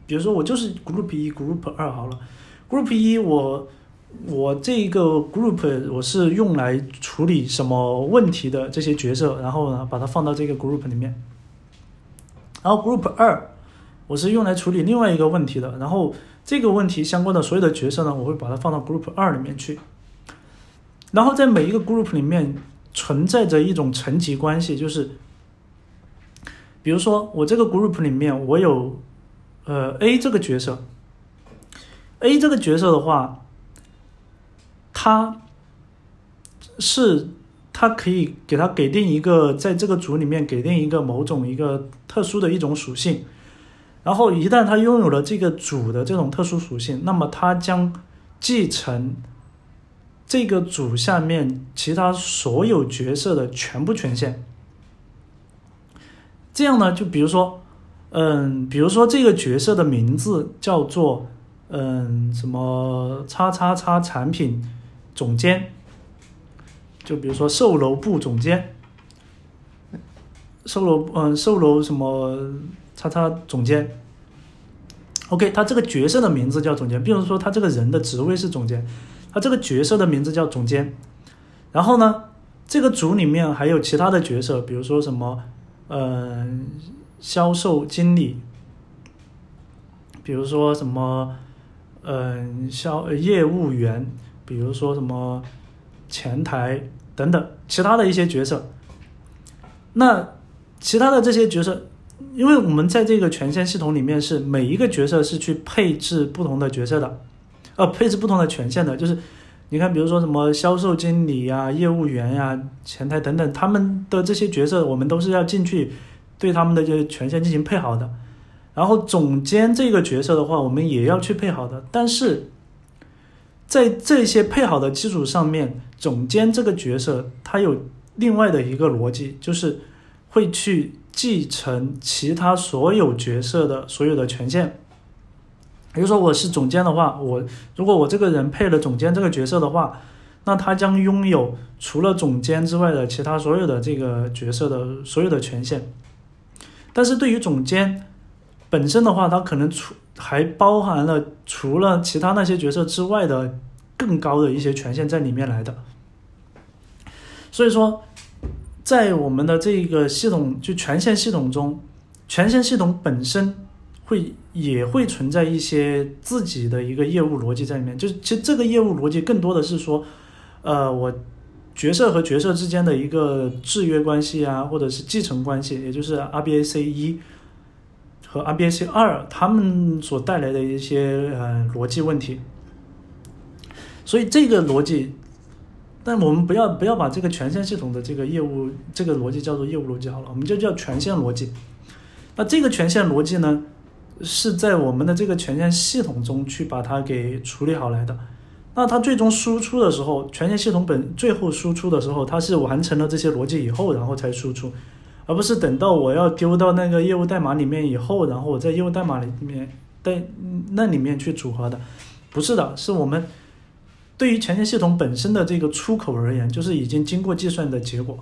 比如说我就是 group 一 group 二好了，group 一我我这一个 group 我是用来处理什么问题的这些角色，然后呢把它放到这个 group 里面，然后 group 二我是用来处理另外一个问题的，然后这个问题相关的所有的角色呢，我会把它放到 group 二里面去，然后在每一个 group 里面存在着一种层级关系，就是比如说我这个 group 里面我有。呃，A 这个角色，A 这个角色的话，他是他可以给他给定一个，在这个组里面给定一个某种一个特殊的一种属性，然后一旦他拥有了这个组的这种特殊属性，那么他将继承这个组下面其他所有角色的全部权限。这样呢，就比如说。嗯，比如说这个角色的名字叫做嗯什么叉叉叉产品总监，就比如说售楼部总监，售楼嗯售楼什么叉叉总监。OK，他这个角色的名字叫总监，比如说他这个人的职位是总监，他这个角色的名字叫总监。然后呢，这个组里面还有其他的角色，比如说什么嗯。销售经理，比如说什么，嗯，销业务员，比如说什么，前台等等其他的一些角色。那其他的这些角色，因为我们在这个权限系统里面是每一个角色是去配置不同的角色的，呃，配置不同的权限的，就是你看，比如说什么销售经理呀、业务员呀、前台等等，他们的这些角色，我们都是要进去对他们的这些权限进行配好的。然后总监这个角色的话，我们也要去配好的。但是在这些配好的基础上面，总监这个角色它有另外的一个逻辑，就是会去继承其他所有角色的所有的权限。比如说我是总监的话，我如果我这个人配了总监这个角色的话，那他将拥有除了总监之外的其他所有的这个角色的所有的权限。但是对于总监，本身的话，它可能除还包含了除了其他那些角色之外的更高的一些权限在里面来的。所以说，在我们的这个系统就权限系统中，权限系统本身会也会存在一些自己的一个业务逻辑在里面。就是其实这个业务逻辑更多的是说，呃，我角色和角色之间的一个制约关系啊，或者是继承关系，也就是 RBAC 一。和 RBAC 二他们所带来的一些呃逻辑问题，所以这个逻辑，但我们不要不要把这个权限系统的这个业务这个逻辑叫做业务逻辑好了，我们就叫权限逻辑。那这个权限逻辑呢，是在我们的这个权限系统中去把它给处理好来的。那它最终输出的时候，权限系统本最后输出的时候，它是完成了这些逻辑以后，然后才输出。而不是等到我要丢到那个业务代码里面以后，然后我在业务代码里面在那里面去组合的，不是的，是我们对于权限系统本身的这个出口而言，就是已经经过计算的结果。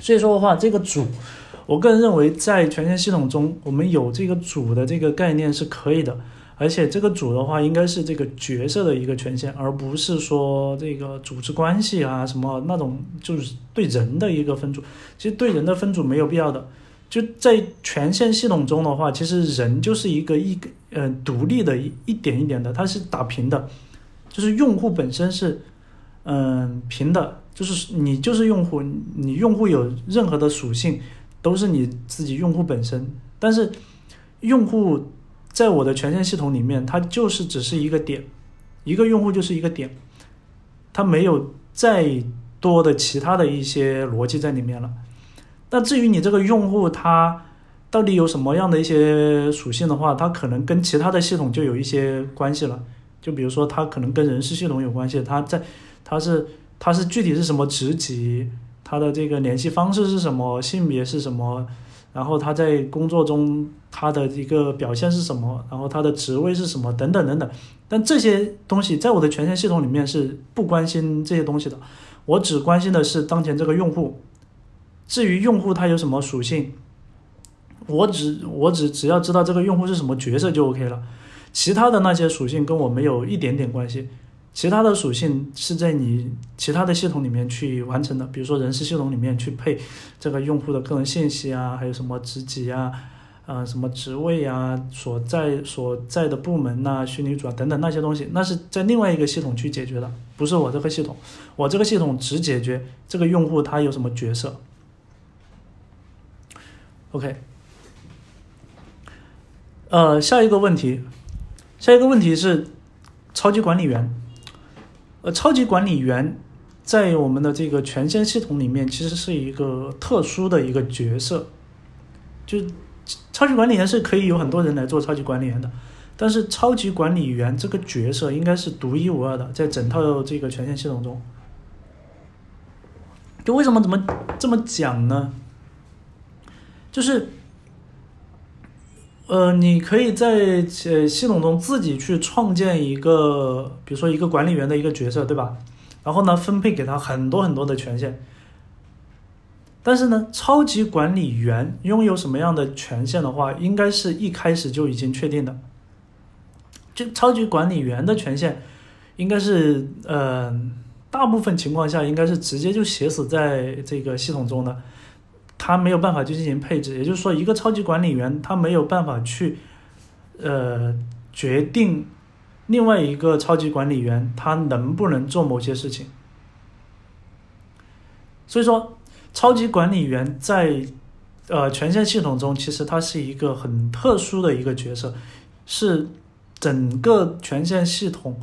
所以说的话，这个组，我个人认为在权限系统中，我们有这个组的这个概念是可以的。而且这个组的话，应该是这个角色的一个权限，而不是说这个组织关系啊什么那种，就是对人的一个分组。其实对人的分组没有必要的。就在权限系统中的话，其实人就是一个一个呃独立的一一点一点的，它是打平的，就是用户本身是嗯平的，就是你就是用户，你用户有任何的属性都是你自己用户本身，但是用户。在我的权限系统里面，它就是只是一个点，一个用户就是一个点，它没有再多的其他的一些逻辑在里面了。那至于你这个用户他到底有什么样的一些属性的话，它可能跟其他的系统就有一些关系了。就比如说，它可能跟人事系统有关系，它在它是它是具体是什么职级，它的这个联系方式是什么，性别是什么。然后他在工作中他的一个表现是什么？然后他的职位是什么？等等等等。但这些东西在我的权限系统里面是不关心这些东西的，我只关心的是当前这个用户。至于用户他有什么属性，我只我只只要知道这个用户是什么角色就 OK 了，其他的那些属性跟我没有一点点关系。其他的属性是在你其他的系统里面去完成的，比如说人事系统里面去配这个用户的个人信息啊，还有什么职级啊，呃，什么职位啊，所在所在的部门呐，虚拟主啊等等那些东西，那是在另外一个系统去解决的，不是我这个系统。我这个系统只解决这个用户他有什么角色。OK，呃，下一个问题，下一个问题是超级管理员。呃，超级管理员在我们的这个权限系统里面，其实是一个特殊的一个角色。就超级管理员是可以有很多人来做超级管理员的，但是超级管理员这个角色应该是独一无二的，在整套这个权限系统中。就为什么怎么这么讲呢？就是。呃，你可以在呃系统中自己去创建一个，比如说一个管理员的一个角色，对吧？然后呢，分配给他很多很多的权限。但是呢，超级管理员拥有什么样的权限的话，应该是一开始就已经确定的。就超级管理员的权限，应该是呃，大部分情况下应该是直接就写死在这个系统中的。他没有办法去进行配置，也就是说，一个超级管理员他没有办法去，呃，决定另外一个超级管理员他能不能做某些事情，所以说，超级管理员在呃权限系统中，其实它是一个很特殊的一个角色，是整个权限系统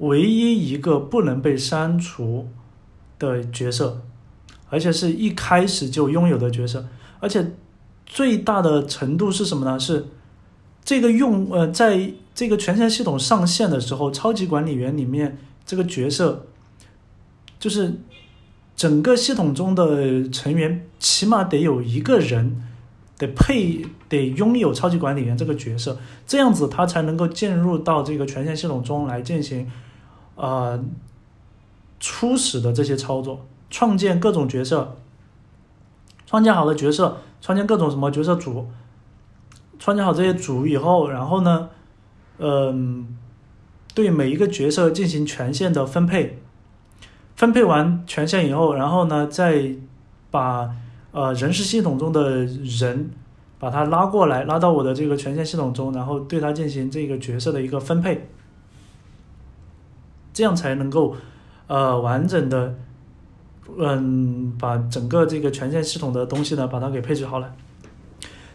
唯一一个不能被删除的角色，而且是一开始就拥有的角色，而且最大的程度是什么呢？是这个用呃，在这个权限系统上线的时候，超级管理员里面这个角色就是。整个系统中的成员起码得有一个人得配得拥有超级管理员这个角色，这样子他才能够进入到这个权限系统中来进行，呃，初始的这些操作，创建各种角色，创建好了角色，创建各种什么角色组，创建好这些组以后，然后呢，嗯，对每一个角色进行权限的分配。分配完权限以后，然后呢，再把呃人事系统中的人把他拉过来，拉到我的这个权限系统中，然后对他进行这个角色的一个分配，这样才能够呃完整的嗯把整个这个权限系统的东西呢把它给配置好了。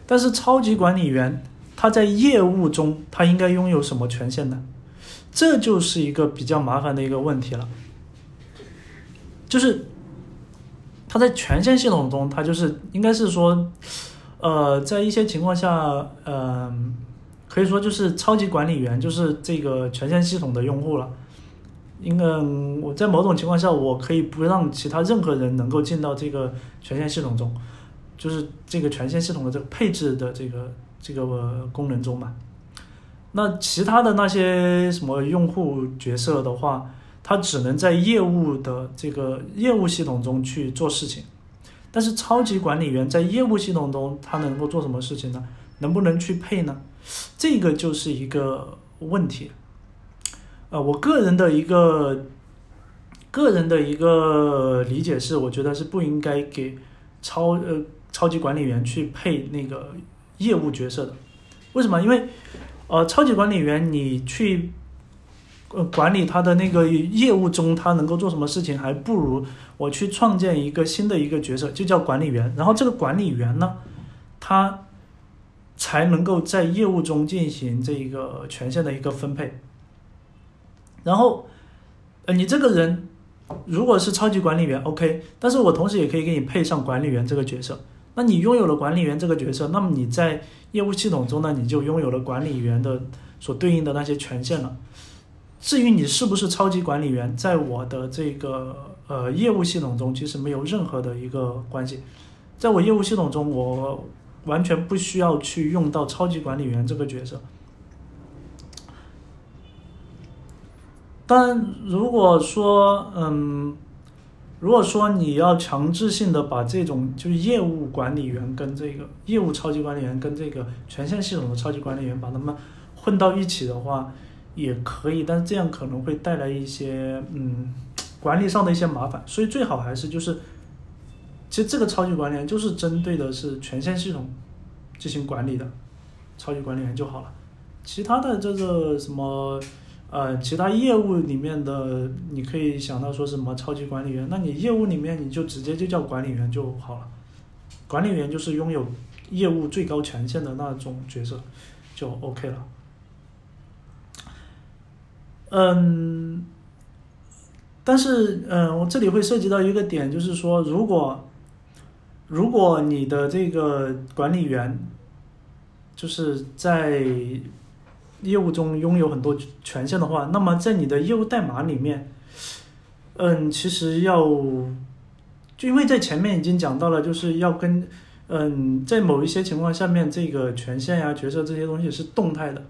但是超级管理员他在业务中他应该拥有什么权限呢？这就是一个比较麻烦的一个问题了。就是他在权限系统中，他就是应该是说，呃，在一些情况下，嗯，可以说就是超级管理员就是这个权限系统的用户了。因为我在某种情况下，我可以不让其他任何人能够进到这个权限系统中，就是这个权限系统的这个配置的这个这个功能中嘛。那其他的那些什么用户角色的话。他只能在业务的这个业务系统中去做事情，但是超级管理员在业务系统中他能够做什么事情呢？能不能去配呢？这个就是一个问题。呃，我个人的一个个人的一个理解是，我觉得是不应该给超呃超级管理员去配那个业务角色的。为什么？因为呃，超级管理员你去。呃，管理他的那个业务中，他能够做什么事情，还不如我去创建一个新的一个角色，就叫管理员。然后这个管理员呢，他才能够在业务中进行这一个权限的一个分配。然后，呃，你这个人如果是超级管理员，OK，但是我同时也可以给你配上管理员这个角色。那你拥有了管理员这个角色，那么你在业务系统中呢，你就拥有了管理员的所对应的那些权限了。至于你是不是超级管理员，在我的这个呃业务系统中，其实没有任何的一个关系。在我业务系统中，我完全不需要去用到超级管理员这个角色。但如果说，嗯，如果说你要强制性的把这种就是业务管理员跟这个业务超级管理员跟这个权限系统的超级管理员把他们混到一起的话，也可以，但是这样可能会带来一些嗯管理上的一些麻烦，所以最好还是就是，其实这个超级管理员就是针对的是权限系统进行管理的超级管理员就好了，其他的这个什么呃其他业务里面的你可以想到说什么超级管理员，那你业务里面你就直接就叫管理员就好了，管理员就是拥有业务最高权限的那种角色就 OK 了。嗯，但是嗯，我这里会涉及到一个点，就是说，如果如果你的这个管理员就是在业务中拥有很多权限的话，那么在你的业务代码里面，嗯，其实要就因为在前面已经讲到了，就是要跟嗯，在某一些情况下面，这个权限呀、角色这些东西是动态的。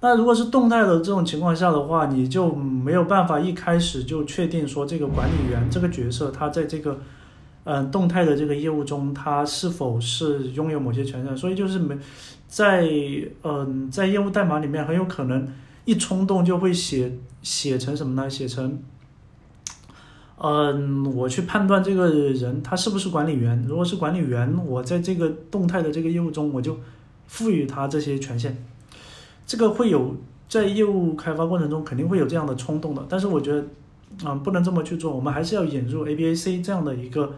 那如果是动态的这种情况下的话，你就没有办法一开始就确定说这个管理员这个角色他在这个，嗯，动态的这个业务中他是否是拥有某些权限，所以就是没在嗯在业务代码里面很有可能一冲动就会写写成什么呢？写成，嗯，我去判断这个人他是不是管理员，如果是管理员，我在这个动态的这个业务中我就赋予他这些权限。这个会有在业务开发过程中肯定会有这样的冲动的，但是我觉得啊，不能这么去做，我们还是要引入 ABAC 这样的一个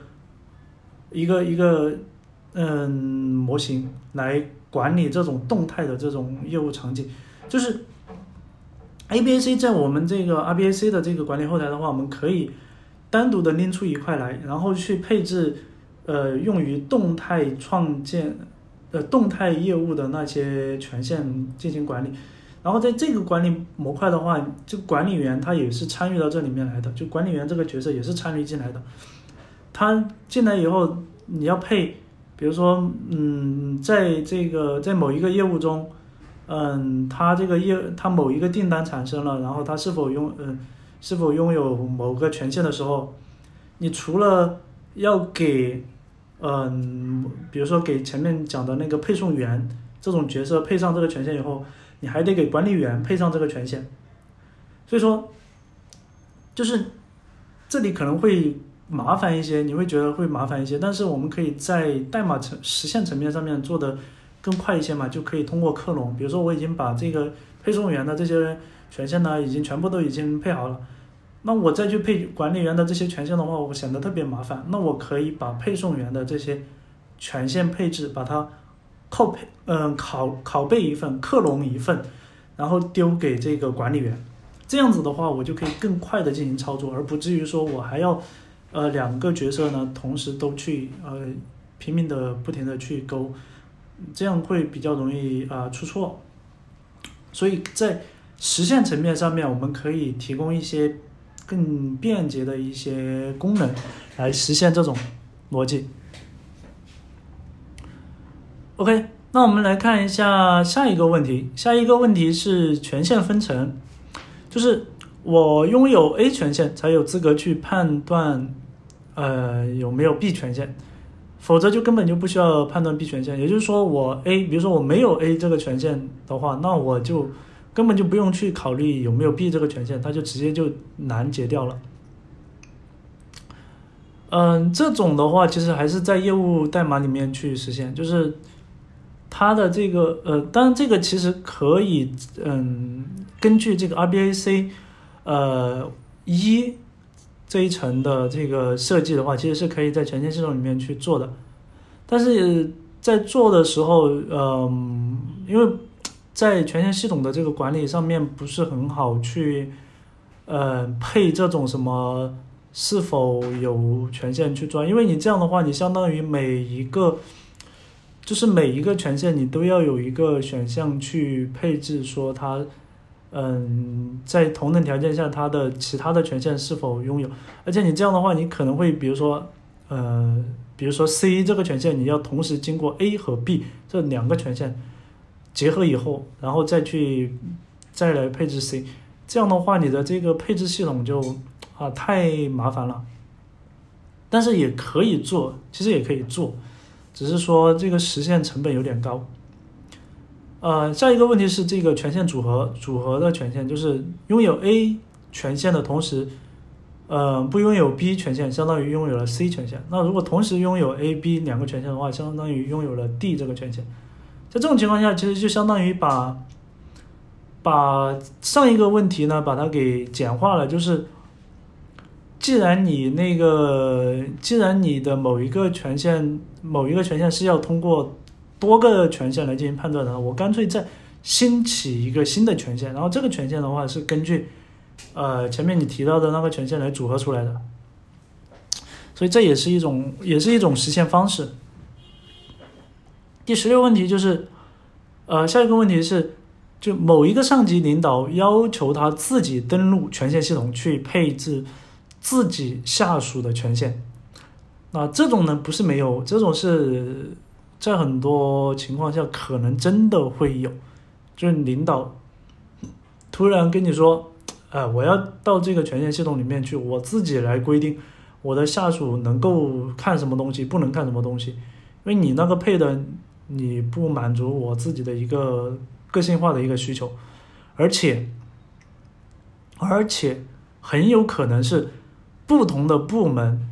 一个一个嗯模型来管理这种动态的这种业务场景。就是 ABAC 在我们这个 RBAC 的这个管理后台的话，我们可以单独的拎出一块来，然后去配置呃用于动态创建呃动态业务的那些权限进行管理。然后在这个管理模块的话，就管理员他也是参与到这里面来的，就管理员这个角色也是参与进来的。他进来以后，你要配，比如说，嗯，在这个在某一个业务中，嗯，他这个业他某一个订单产生了，然后他是否拥嗯是否拥有某个权限的时候，你除了要给嗯，比如说给前面讲的那个配送员这种角色配上这个权限以后。你还得给管理员配上这个权限，所以说，就是这里可能会麻烦一些，你会觉得会麻烦一些，但是我们可以在代码层实现层面上面做的更快一些嘛，就可以通过克隆，比如说我已经把这个配送员的这些权限呢，已经全部都已经配好了，那我再去配管理员的这些权限的话，我显得特别麻烦，那我可以把配送员的这些权限配置把它。拷配，嗯，拷拷贝一份，克隆一份，然后丢给这个管理员，这样子的话，我就可以更快的进行操作，而不至于说我还要，呃，两个角色呢同时都去，呃，拼命的不停的去勾，这样会比较容易啊出错。所以在实现层面上面，我们可以提供一些更便捷的一些功能来实现这种逻辑。OK，那我们来看一下下一个问题。下一个问题是权限分层，就是我拥有 A 权限才有资格去判断，呃，有没有 B 权限，否则就根本就不需要判断 B 权限。也就是说，我 A，比如说我没有 A 这个权限的话，那我就根本就不用去考虑有没有 B 这个权限，它就直接就拦截掉了。嗯，这种的话，其实还是在业务代码里面去实现，就是。它的这个呃，当然这个其实可以，嗯，根据这个 RBAC，呃一这一层的这个设计的话，其实是可以在权限系统里面去做的。但是在做的时候，嗯，因为在权限系统的这个管理上面不是很好去，呃，配这种什么是否有权限去做，因为你这样的话，你相当于每一个。就是每一个权限你都要有一个选项去配置，说它，嗯，在同等条件下它的其他的权限是否拥有，而且你这样的话，你可能会比如说，呃，比如说 C 这个权限你要同时经过 A 和 B 这两个权限结合以后，然后再去再来配置 C，这样的话你的这个配置系统就啊太麻烦了，但是也可以做，其实也可以做。只是说这个实现成本有点高。呃，下一个问题是这个权限组合，组合的权限就是拥有 A 权限的同时，呃，不拥有 B 权限，相当于拥有了 C 权限。那如果同时拥有 A、B 两个权限的话，相当于拥有了 D 这个权限。在这种情况下，其实就相当于把把上一个问题呢，把它给简化了，就是。既然你那个，既然你的某一个权限，某一个权限是要通过多个权限来进行判断的，我干脆再新起一个新的权限，然后这个权限的话是根据，呃，前面你提到的那个权限来组合出来的，所以这也是一种，也是一种实现方式。第十六问题就是，呃，下一个问题是，就某一个上级领导要求他自己登录权限系统去配置。自己下属的权限，那这种呢不是没有，这种是在很多情况下可能真的会有，就是领导突然跟你说，呃，我要到这个权限系统里面去，我自己来规定我的下属能够看什么东西，不能看什么东西，因为你那个配的你不满足我自己的一个个性化的一个需求，而且而且很有可能是。不同的部门，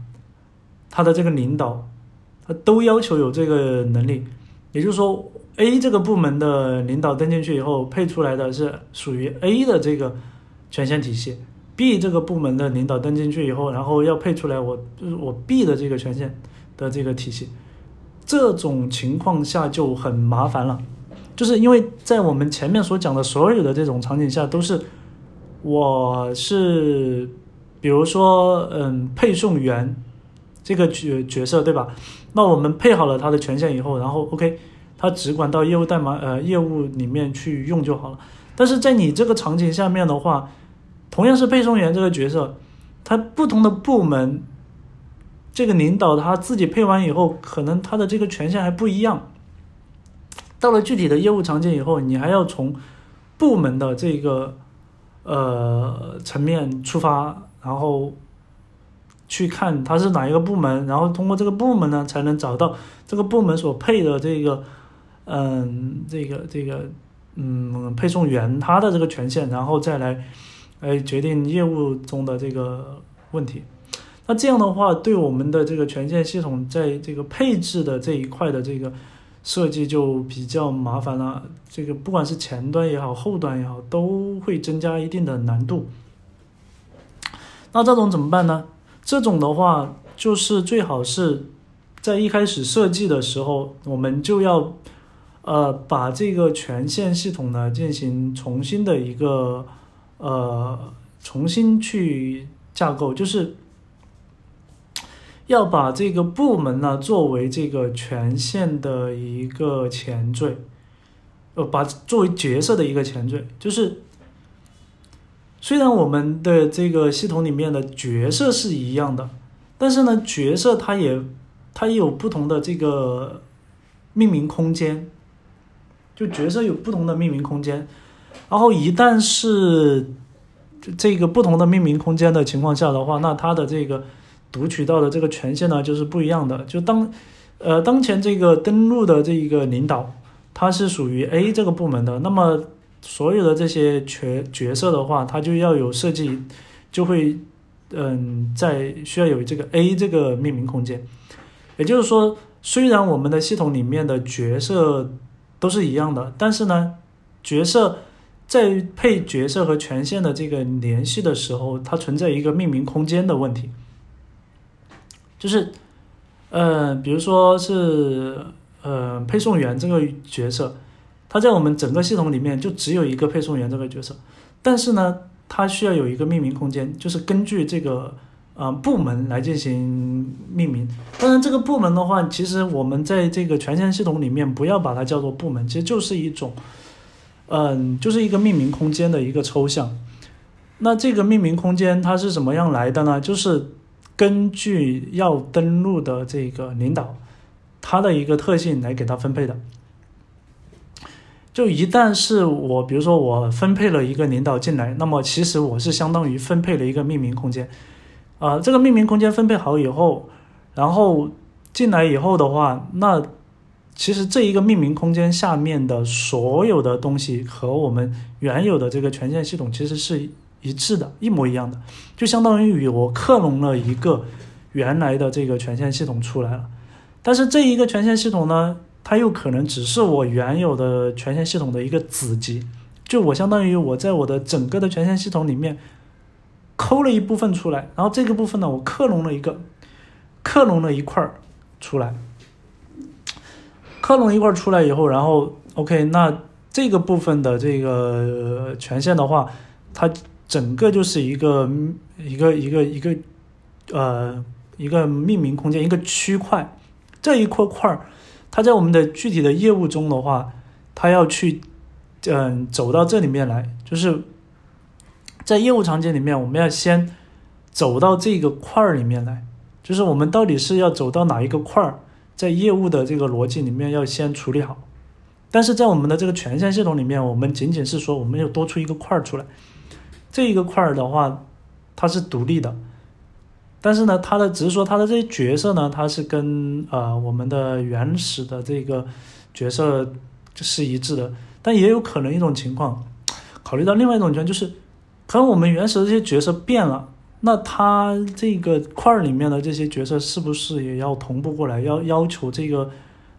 他的这个领导，都要求有这个能力。也就是说，A 这个部门的领导登进去以后，配出来的是属于 A 的这个权限体系 B 这个部门的领导登进去以后，然后要配出来我就是我 B 的这个权限的这个体系，这种情况下就很麻烦了，就是因为在我们前面所讲的所有的这种场景下，都是我是比如说嗯配送员这个角角色对吧？那我们配好了他的权限以后，然后 OK，他只管到业务代码呃业务里面去用就好了。但是在你这个场景下面的话，同样是配送员这个角色，他不同的部门，这个领导他自己配完以后，可能他的这个权限还不一样。到了具体的业务场景以后，你还要从部门的这个呃层面出发，然后去看他是哪一个部门，然后通过这个部门呢，才能找到这个部门所配的这个嗯这个这个。嗯，配送员他的这个权限，然后再来，来决定业务中的这个问题。那这样的话，对我们的这个权限系统在这个配置的这一块的这个设计就比较麻烦了。这个不管是前端也好，后端也好，都会增加一定的难度。那这种怎么办呢？这种的话，就是最好是在一开始设计的时候，我们就要。呃，把这个权限系统呢进行重新的一个呃重新去架构，就是要把这个部门呢作为这个权限的一个前缀，呃，把作为角色的一个前缀，就是虽然我们的这个系统里面的角色是一样的，但是呢，角色它也它也有不同的这个命名空间。就角色有不同的命名空间，然后一旦是这个不同的命名空间的情况下的话，那它的这个读取到的这个权限呢就是不一样的。就当呃当前这个登录的这一个领导，他是属于 A 这个部门的，那么所有的这些角角色的话，它就要有设计，就会嗯在需要有这个 A 这个命名空间。也就是说，虽然我们的系统里面的角色。都是一样的，但是呢，角色在配角色和权限的这个联系的时候，它存在一个命名空间的问题，就是，呃，比如说是呃配送员这个角色，它在我们整个系统里面就只有一个配送员这个角色，但是呢，它需要有一个命名空间，就是根据这个。啊，部门来进行命名。当然，这个部门的话，其实我们在这个权限系统里面不要把它叫做部门，其实就是一种，嗯，就是一个命名空间的一个抽象。那这个命名空间它是怎么样来的呢？就是根据要登录的这个领导，他的一个特性来给他分配的。就一旦是我，比如说我分配了一个领导进来，那么其实我是相当于分配了一个命名空间。啊，这个命名空间分配好以后，然后进来以后的话，那其实这一个命名空间下面的所有的东西和我们原有的这个权限系统其实是一致的，一模一样的，就相当于与我克隆了一个原来的这个权限系统出来了。但是这一个权限系统呢，它又可能只是我原有的权限系统的一个子集，就我相当于我在我的整个的权限系统里面。抠了一部分出来，然后这个部分呢，我克隆了一个，克隆了一块儿出来，克隆一块儿出来以后，然后 OK，那这个部分的这个权限的话，它整个就是一个一个一个一个呃一个命名空间，一个区块，这一块块儿，它在我们的具体的业务中的话，它要去嗯走到这里面来，就是。在业务场景里面，我们要先走到这个块儿里面来，就是我们到底是要走到哪一个块儿，在业务的这个逻辑里面要先处理好。但是在我们的这个权限系统里面，我们仅仅是说我们要多出一个块儿出来，这一个块儿的话，它是独立的，但是呢，它的只是说它的这些角色呢，它是跟呃我们的原始的这个角色是一致的，但也有可能一种情况，考虑到另外一种情况就是。可能我们原始的这些角色变了，那他这个块里面的这些角色是不是也要同步过来？要要求这个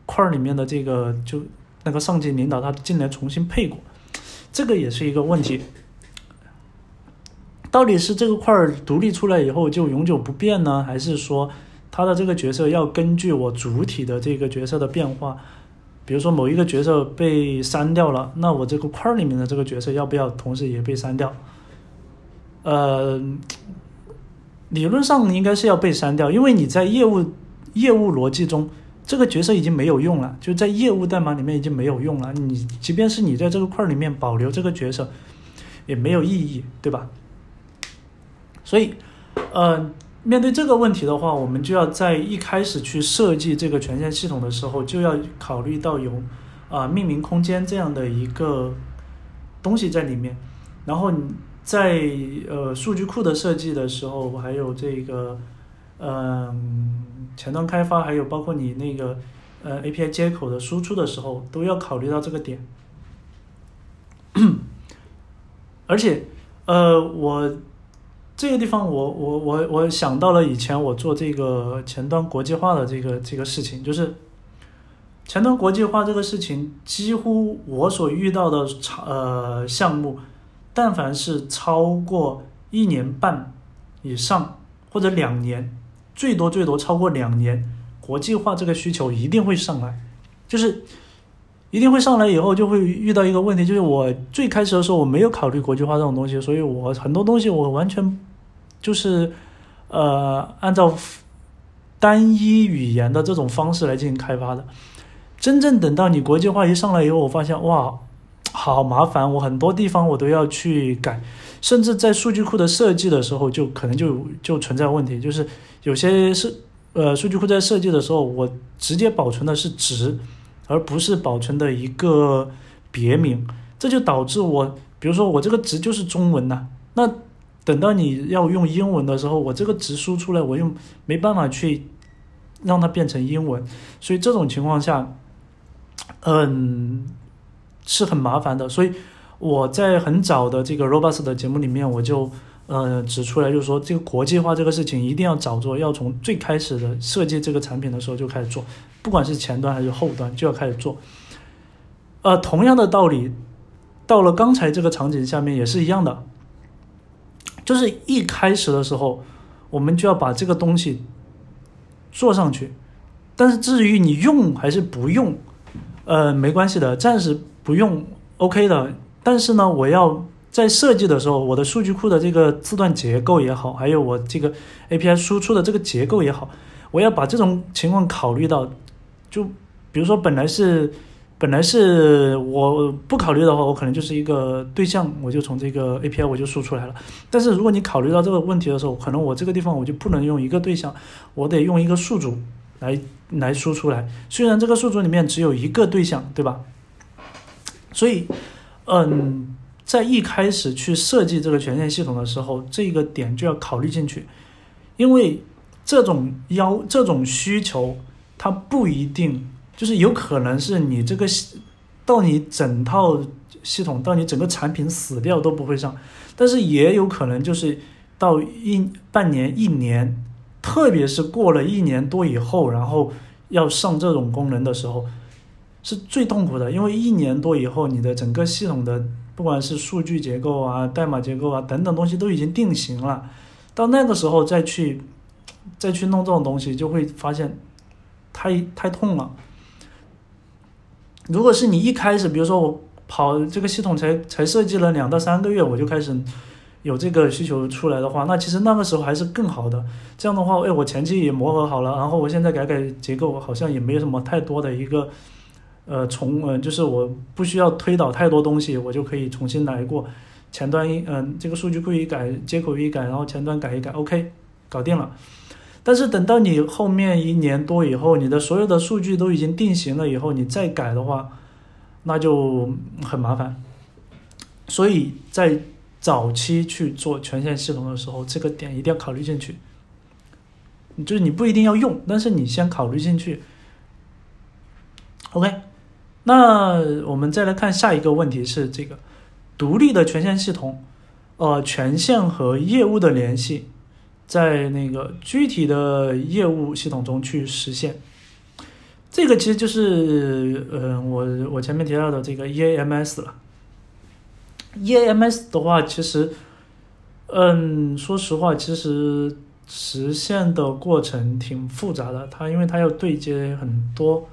块里面的这个就那个上级领导他进来重新配过，这个也是一个问题。到底是这个块儿独立出来以后就永久不变呢，还是说它的这个角色要根据我主体的这个角色的变化？比如说某一个角色被删掉了，那我这个块儿里面的这个角色要不要同时也被删掉？呃，理论上应该是要被删掉，因为你在业务业务逻辑中，这个角色已经没有用了，就在业务代码里面已经没有用了。你即便是你在这个块儿里面保留这个角色，也没有意义，对吧？所以，呃。面对这个问题的话，我们就要在一开始去设计这个权限系统的时候，就要考虑到有啊命名空间这样的一个东西在里面。然后你在呃数据库的设计的时候，还有这个嗯前端开发，还有包括你那个呃 API 接口的输出的时候，都要考虑到这个点。而且，呃我。这个地方，我我我我想到了以前我做这个前端国际化的这个这个事情，就是前端国际化这个事情，几乎我所遇到的呃项目，但凡是超过一年半以上或者两年，最多最多超过两年，国际化这个需求一定会上来，就是一定会上来以后就会遇到一个问题，就是我最开始的时候我没有考虑国际化这种东西，所以我很多东西我完全。就是，呃，按照单一语言的这种方式来进行开发的。真正等到你国际化一上来以后，我发现哇，好麻烦，我很多地方我都要去改，甚至在数据库的设计的时候，就可能就就存在问题，就是有些是呃数据库在设计的时候，我直接保存的是值，而不是保存的一个别名，这就导致我，比如说我这个值就是中文呐，那。等到你要用英文的时候，我这个值输出来，我又没办法去让它变成英文，所以这种情况下，嗯，是很麻烦的。所以我在很早的这个 Robust 的节目里面，我就呃指出来，就是说这个国际化这个事情一定要早做，要从最开始的设计这个产品的时候就开始做，不管是前端还是后端就要开始做。呃，同样的道理，到了刚才这个场景下面也是一样的。就是一开始的时候，我们就要把这个东西做上去。但是至于你用还是不用，呃，没关系的，暂时不用，OK 的。但是呢，我要在设计的时候，我的数据库的这个字段结构也好，还有我这个 API 输出的这个结构也好，我要把这种情况考虑到。就比如说，本来是。本来是我不考虑的话，我可能就是一个对象，我就从这个 API 我就输出来了。但是如果你考虑到这个问题的时候，可能我这个地方我就不能用一个对象，我得用一个数组来来输出来。虽然这个数组里面只有一个对象，对吧？所以，嗯，在一开始去设计这个权限系统的时候，这个点就要考虑进去，因为这种要这种需求，它不一定。就是有可能是你这个系，到你整套系统，到你整个产品死掉都不会上，但是也有可能就是到一半年、一年，特别是过了一年多以后，然后要上这种功能的时候，是最痛苦的，因为一年多以后，你的整个系统的不管是数据结构啊、代码结构啊等等东西都已经定型了，到那个时候再去再去弄这种东西，就会发现太太痛了。如果是你一开始，比如说我跑这个系统才才设计了两到三个月，我就开始有这个需求出来的话，那其实那个时候还是更好的。这样的话，哎，我前期也磨合好了，然后我现在改改结构，好像也没有什么太多的一个呃重呃，就是我不需要推导太多东西，我就可以重新来过前端一嗯，这个数据库一改，接口一改，然后前端改一改，OK，搞定了。但是等到你后面一年多以后，你的所有的数据都已经定型了以后，你再改的话，那就很麻烦。所以在早期去做权限系统的时候，这个点一定要考虑进去。就是你不一定要用，但是你先考虑进去。OK，那我们再来看下一个问题是这个独立的权限系统，呃，权限和业务的联系。在那个具体的业务系统中去实现，这个其实就是，嗯，我我前面提到的这个 EAMS 了。EAMS 的话，其实，嗯，说实话，其实实现的过程挺复杂的。它因为它要对接很多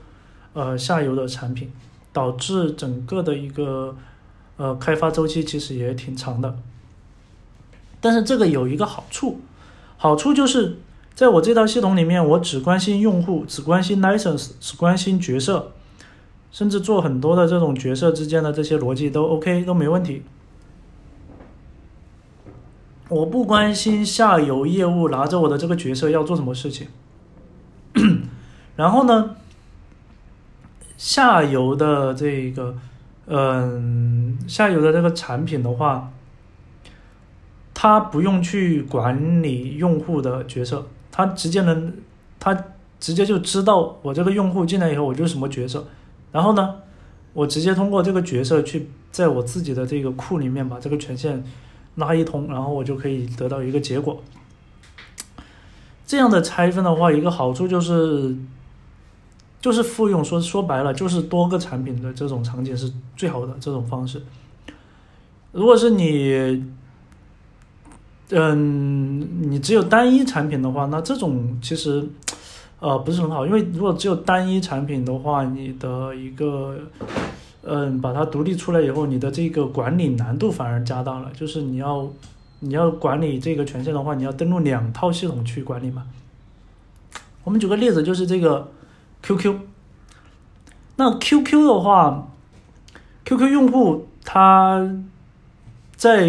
呃下游的产品，导致整个的一个呃开发周期其实也挺长的。但是这个有一个好处，好处就是在我这套系统里面，我只关心用户，只关心 license，只关心角色，甚至做很多的这种角色之间的这些逻辑都 OK，都没问题。我不关心下游业务拿着我的这个角色要做什么事情，然后呢，下游的这个，嗯，下游的这个产品的话。他不用去管理用户的角色，他直接能，他直接就知道我这个用户进来以后我就是什么角色，然后呢，我直接通过这个角色去在我自己的这个库里面把这个权限拉一通，然后我就可以得到一个结果。这样的拆分的话，一个好处就是，就是复用，说说白了就是多个产品的这种场景是最好的这种方式。如果是你。嗯，你只有单一产品的话，那这种其实，呃，不是很好。因为如果只有单一产品的话，你的一个，嗯，把它独立出来以后，你的这个管理难度反而加大了。就是你要，你要管理这个权限的话，你要登录两套系统去管理嘛。我们举个例子，就是这个 QQ。那 QQ 的话，QQ 用户他。在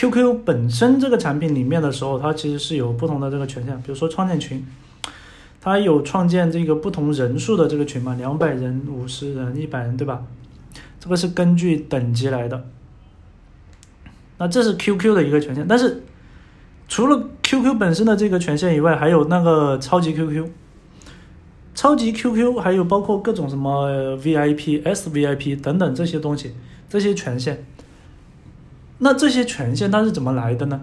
QQ 本身这个产品里面的时候，它其实是有不同的这个权限，比如说创建群，它有创建这个不同人数的这个群嘛，两百人、五十人、一百人，对吧？这个是根据等级来的。那这是 QQ 的一个权限，但是除了 QQ 本身的这个权限以外，还有那个超级 QQ、超级 QQ，还有包括各种什么 VIP、SVIP 等等这些东西，这些权限。那这些权限它是怎么来的呢？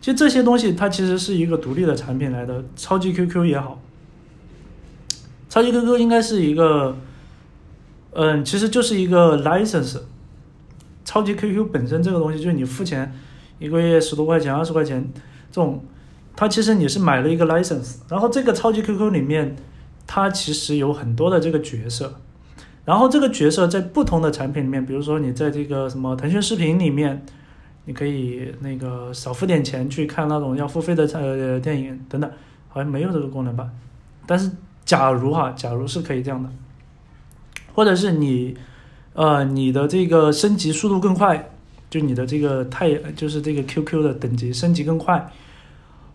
其实这些东西它其实是一个独立的产品来的，超级 QQ 也好，超级 QQ 应该是一个，嗯，其实就是一个 license。超级 QQ 本身这个东西就是你付钱一个月十多块钱、二十块钱这种，它其实你是买了一个 license，然后这个超级 QQ 里面它其实有很多的这个角色，然后这个角色在不同的产品里面，比如说你在这个什么腾讯视频里面。你可以那个少付点钱去看那种要付费的呃电影等等，好像没有这个功能吧？但是假如哈，假如是可以这样的，或者是你呃你的这个升级速度更快，就你的这个太就是这个 QQ 的等级升级更快，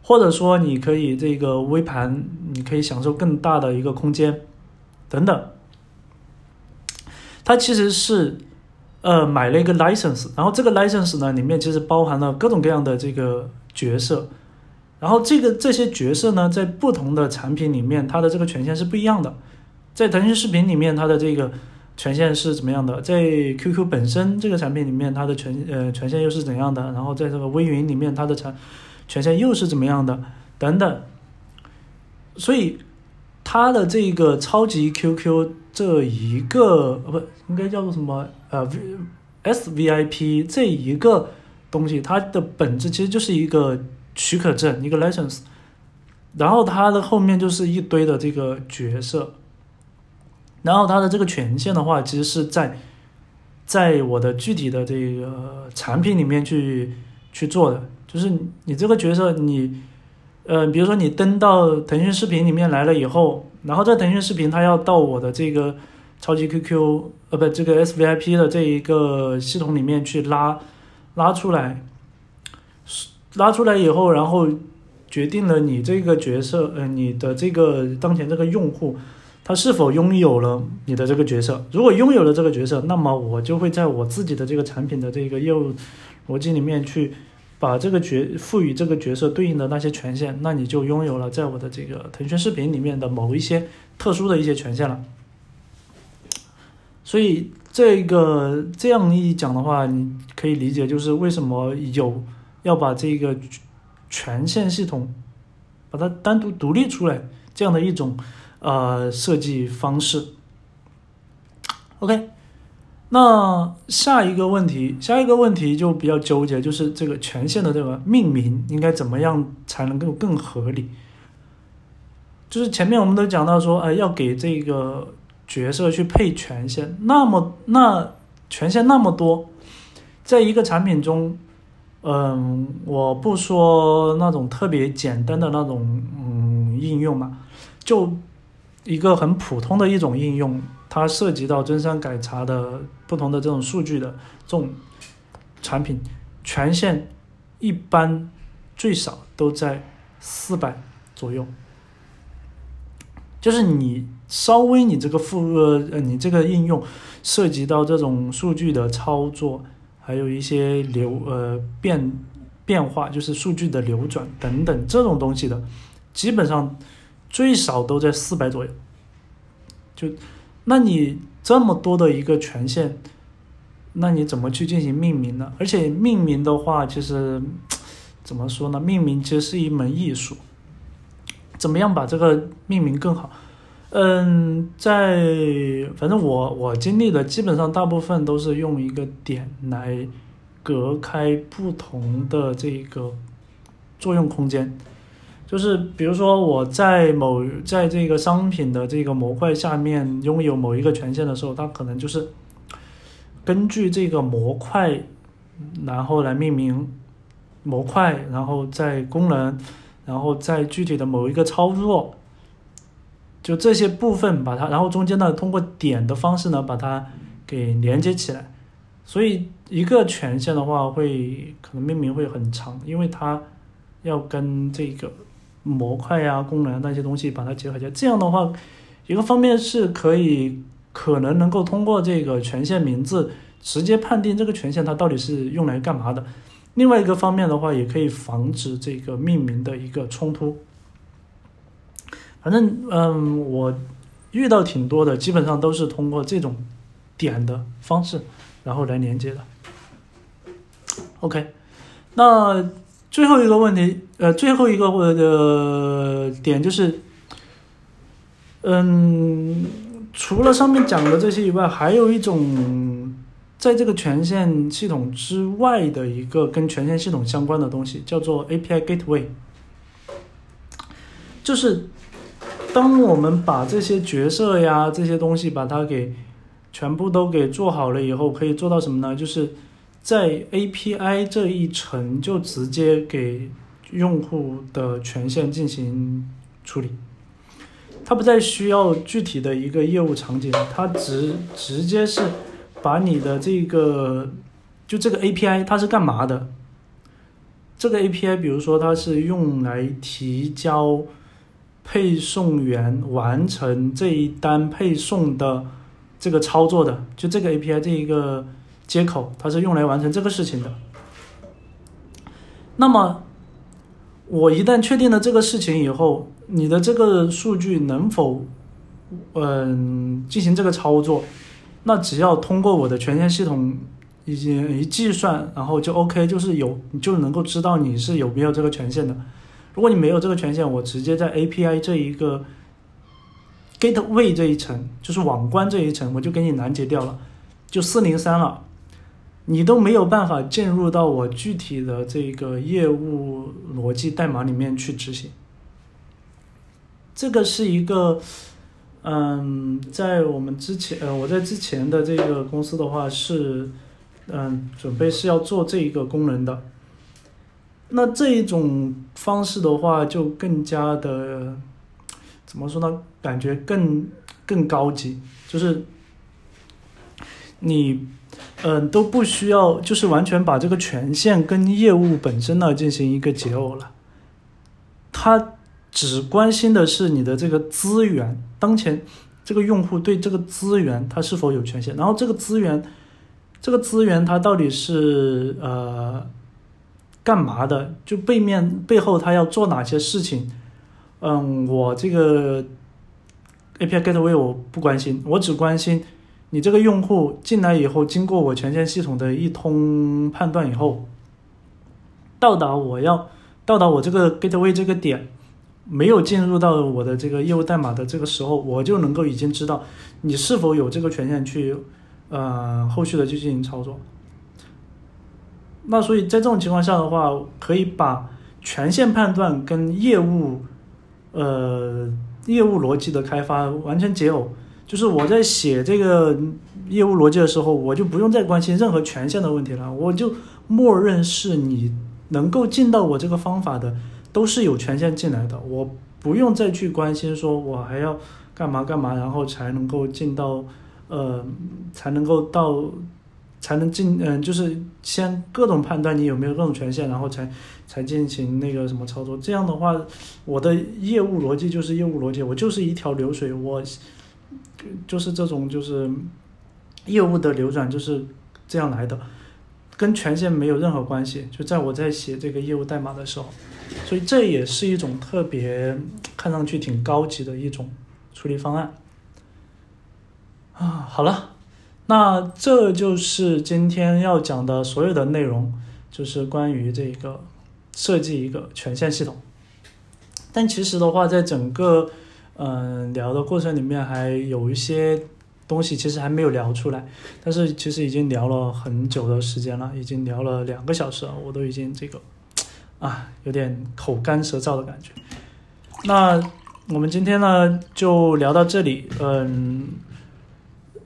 或者说你可以这个微盘，你可以享受更大的一个空间等等，它其实是。呃，买了一个 license，然后这个 license 呢，里面其实包含了各种各样的这个角色，然后这个这些角色呢，在不同的产品里面，它的这个权限是不一样的。在腾讯视频里面，它的这个权限是怎么样的？在 QQ 本身这个产品里面，它的权呃权限又是怎样的？然后在这个微云里面，它的权权限又是怎么样的？等等。所以，它的这个超级 QQ 这一个呃不应该叫做什么？呃，V S V I P 这一个东西，它的本质其实就是一个许可证，一个 license，然后它的后面就是一堆的这个角色，然后它的这个权限的话，其实是在在我的具体的这个产品里面去去做的，就是你这个角色，你呃，比如说你登到腾讯视频里面来了以后，然后在腾讯视频，它要到我的这个。超级 QQ，呃，不，这个 SVIP 的这一个系统里面去拉，拉出来，拉出来以后，然后决定了你这个角色，呃，你的这个当前这个用户，他是否拥有了你的这个角色。如果拥有了这个角色，那么我就会在我自己的这个产品的这个业务逻辑里面去把这个角赋予这个角色对应的那些权限，那你就拥有了在我的这个腾讯视频里面的某一些特殊的一些权限了。所以这个这样一讲的话，你可以理解就是为什么有要把这个权限系统把它单独独立出来这样的一种呃设计方式。OK，那下一个问题，下一个问题就比较纠结，就是这个权限的这个命名应该怎么样才能够更合理？就是前面我们都讲到说，哎，要给这个角色去配权限，那么那权限那么多，在一个产品中，嗯，我不说那种特别简单的那种嗯应用嘛，就一个很普通的一种应用。它涉及到真山改查的不同的这种数据的这种产品，权限一般最少都在四百左右。就是你稍微你这个副呃呃你这个应用涉及到这种数据的操作，还有一些流呃变变化，就是数据的流转等等这种东西的，基本上最少都在四百左右，就。那你这么多的一个权限，那你怎么去进行命名呢？而且命名的话，其实怎么说呢？命名其实是一门艺术，怎么样把这个命名更好？嗯，在反正我我经历的基本上大部分都是用一个点来隔开不同的这个作用空间。就是比如说我在某在这个商品的这个模块下面拥有某一个权限的时候，它可能就是根据这个模块，然后来命名模块，然后在功能，然后在具体的某一个操作，就这些部分把它，然后中间呢通过点的方式呢把它给连接起来。所以一个权限的话会可能命名会很长，因为它要跟这个。模块呀、功能那些东西把它结合起来，这样的话，一个方面是可以可能能够通过这个权限名字直接判定这个权限它到底是用来干嘛的；另外一个方面的话，也可以防止这个命名的一个冲突。反正嗯，我遇到挺多的，基本上都是通过这种点的方式，然后来连接的。OK，那。最后一个问题，呃，最后一个的点就是，嗯，除了上面讲的这些以外，还有一种在这个权限系统之外的一个跟权限系统相关的东西，叫做 API Gateway。就是当我们把这些角色呀这些东西把它给全部都给做好了以后，可以做到什么呢？就是在 API 这一层就直接给用户的权限进行处理，它不再需要具体的一个业务场景，它直直接是把你的这个就这个 API 它是干嘛的？这个 API 比如说它是用来提交配送员完成这一单配送的这个操作的，就这个 API 这一个。接口它是用来完成这个事情的。那么，我一旦确定了这个事情以后，你的这个数据能否，嗯，进行这个操作？那只要通过我的权限系统已经一计算，然后就 OK，就是有你就能够知道你是有没有这个权限的。如果你没有这个权限，我直接在 API 这一个 Gateway 这一层，就是网关这一层，我就给你拦截掉了，就四零三了。你都没有办法进入到我具体的这个业务逻辑代码里面去执行。这个是一个，嗯，在我们之前，呃，我在之前的这个公司的话是，嗯，准备是要做这一个功能的。那这一种方式的话，就更加的，怎么说呢？感觉更更高级，就是你。嗯，都不需要，就是完全把这个权限跟业务本身呢进行一个解耦了。他只关心的是你的这个资源，当前这个用户对这个资源他是否有权限，然后这个资源，这个资源它到底是呃干嘛的？就背面背后他要做哪些事情？嗯，我这个 API Gateway 我不关心，我只关心。你这个用户进来以后，经过我权限系统的一通判断以后，到达我要到达我这个 gateway 这个点，没有进入到我的这个业务代码的这个时候，我就能够已经知道你是否有这个权限去呃，后续的去进行操作。那所以在这种情况下的话，可以把权限判断跟业务，呃，业务逻辑的开发完全解耦。就是我在写这个业务逻辑的时候，我就不用再关心任何权限的问题了，我就默认是你能够进到我这个方法的，都是有权限进来的，我不用再去关心说我还要干嘛干嘛，然后才能够进到，呃，才能够到。才能进，嗯，就是先各种判断你有没有各种权限，然后才才进行那个什么操作。这样的话，我的业务逻辑就是业务逻辑，我就是一条流水，我就是这种就是业务的流转就是这样来的，跟权限没有任何关系。就在我在写这个业务代码的时候，所以这也是一种特别看上去挺高级的一种处理方案。啊，好了。那这就是今天要讲的所有的内容，就是关于这个设计一个权限系统。但其实的话，在整个嗯聊的过程里面，还有一些东西其实还没有聊出来。但是其实已经聊了很久的时间了，已经聊了两个小时了，我都已经这个啊有点口干舌燥的感觉。那我们今天呢就聊到这里，嗯。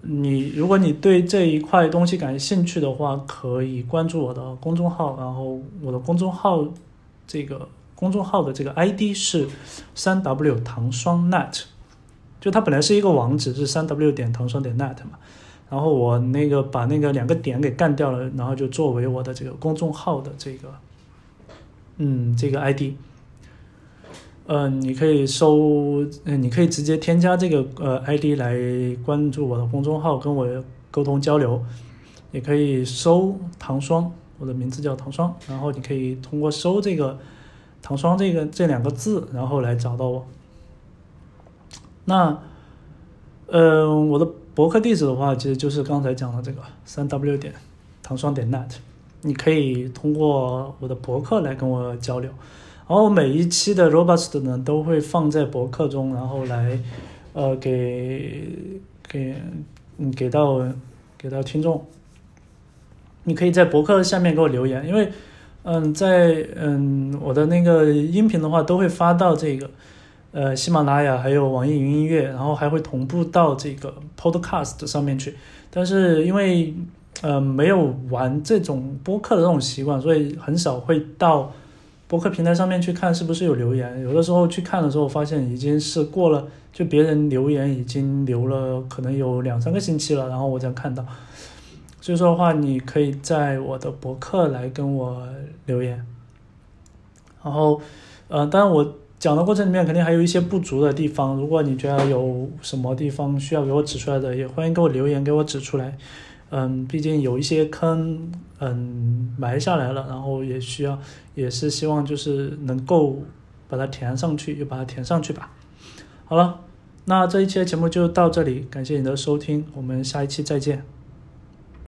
你如果你对这一块东西感兴趣的话，可以关注我的公众号，然后我的公众号这个公众号的这个 ID 是三 W 糖霜 net，就它本来是一个网址是三 W 点糖霜点 net 嘛，然后我那个把那个两个点给干掉了，然后就作为我的这个公众号的这个嗯这个 ID。嗯，你可以搜，嗯，你可以直接添加这个呃 ID 来关注我的公众号，跟我沟通交流。也可以搜糖霜，我的名字叫糖霜，然后你可以通过搜这个唐双这个这两个字，然后来找到我。那，嗯，我的博客地址的话，其实就是刚才讲的这个三 W 点唐双点 net，你可以通过我的博客来跟我交流。然后每一期的 Robust 呢，都会放在博客中，然后来，呃，给给嗯给到给到听众。你可以在博客下面给我留言，因为嗯，在嗯我的那个音频的话，都会发到这个呃喜马拉雅，还有网易云音乐，然后还会同步到这个 Podcast 上面去。但是因为呃没有玩这种播客的这种习惯，所以很少会到。播客平台上面去看是不是有留言，有的时候去看的时候发现已经是过了，就别人留言已经留了可能有两三个星期了，然后我才看到。所以说的话，你可以在我的博客来跟我留言。然后，呃，当然我讲的过程里面肯定还有一些不足的地方，如果你觉得有什么地方需要给我指出来的，也欢迎给我留言给我指出来。嗯，毕竟有一些坑，嗯，埋下来了，然后也需要，也是希望就是能够把它填上去，就把它填上去吧。好了，那这一期的节目就到这里，感谢你的收听，我们下一期再见。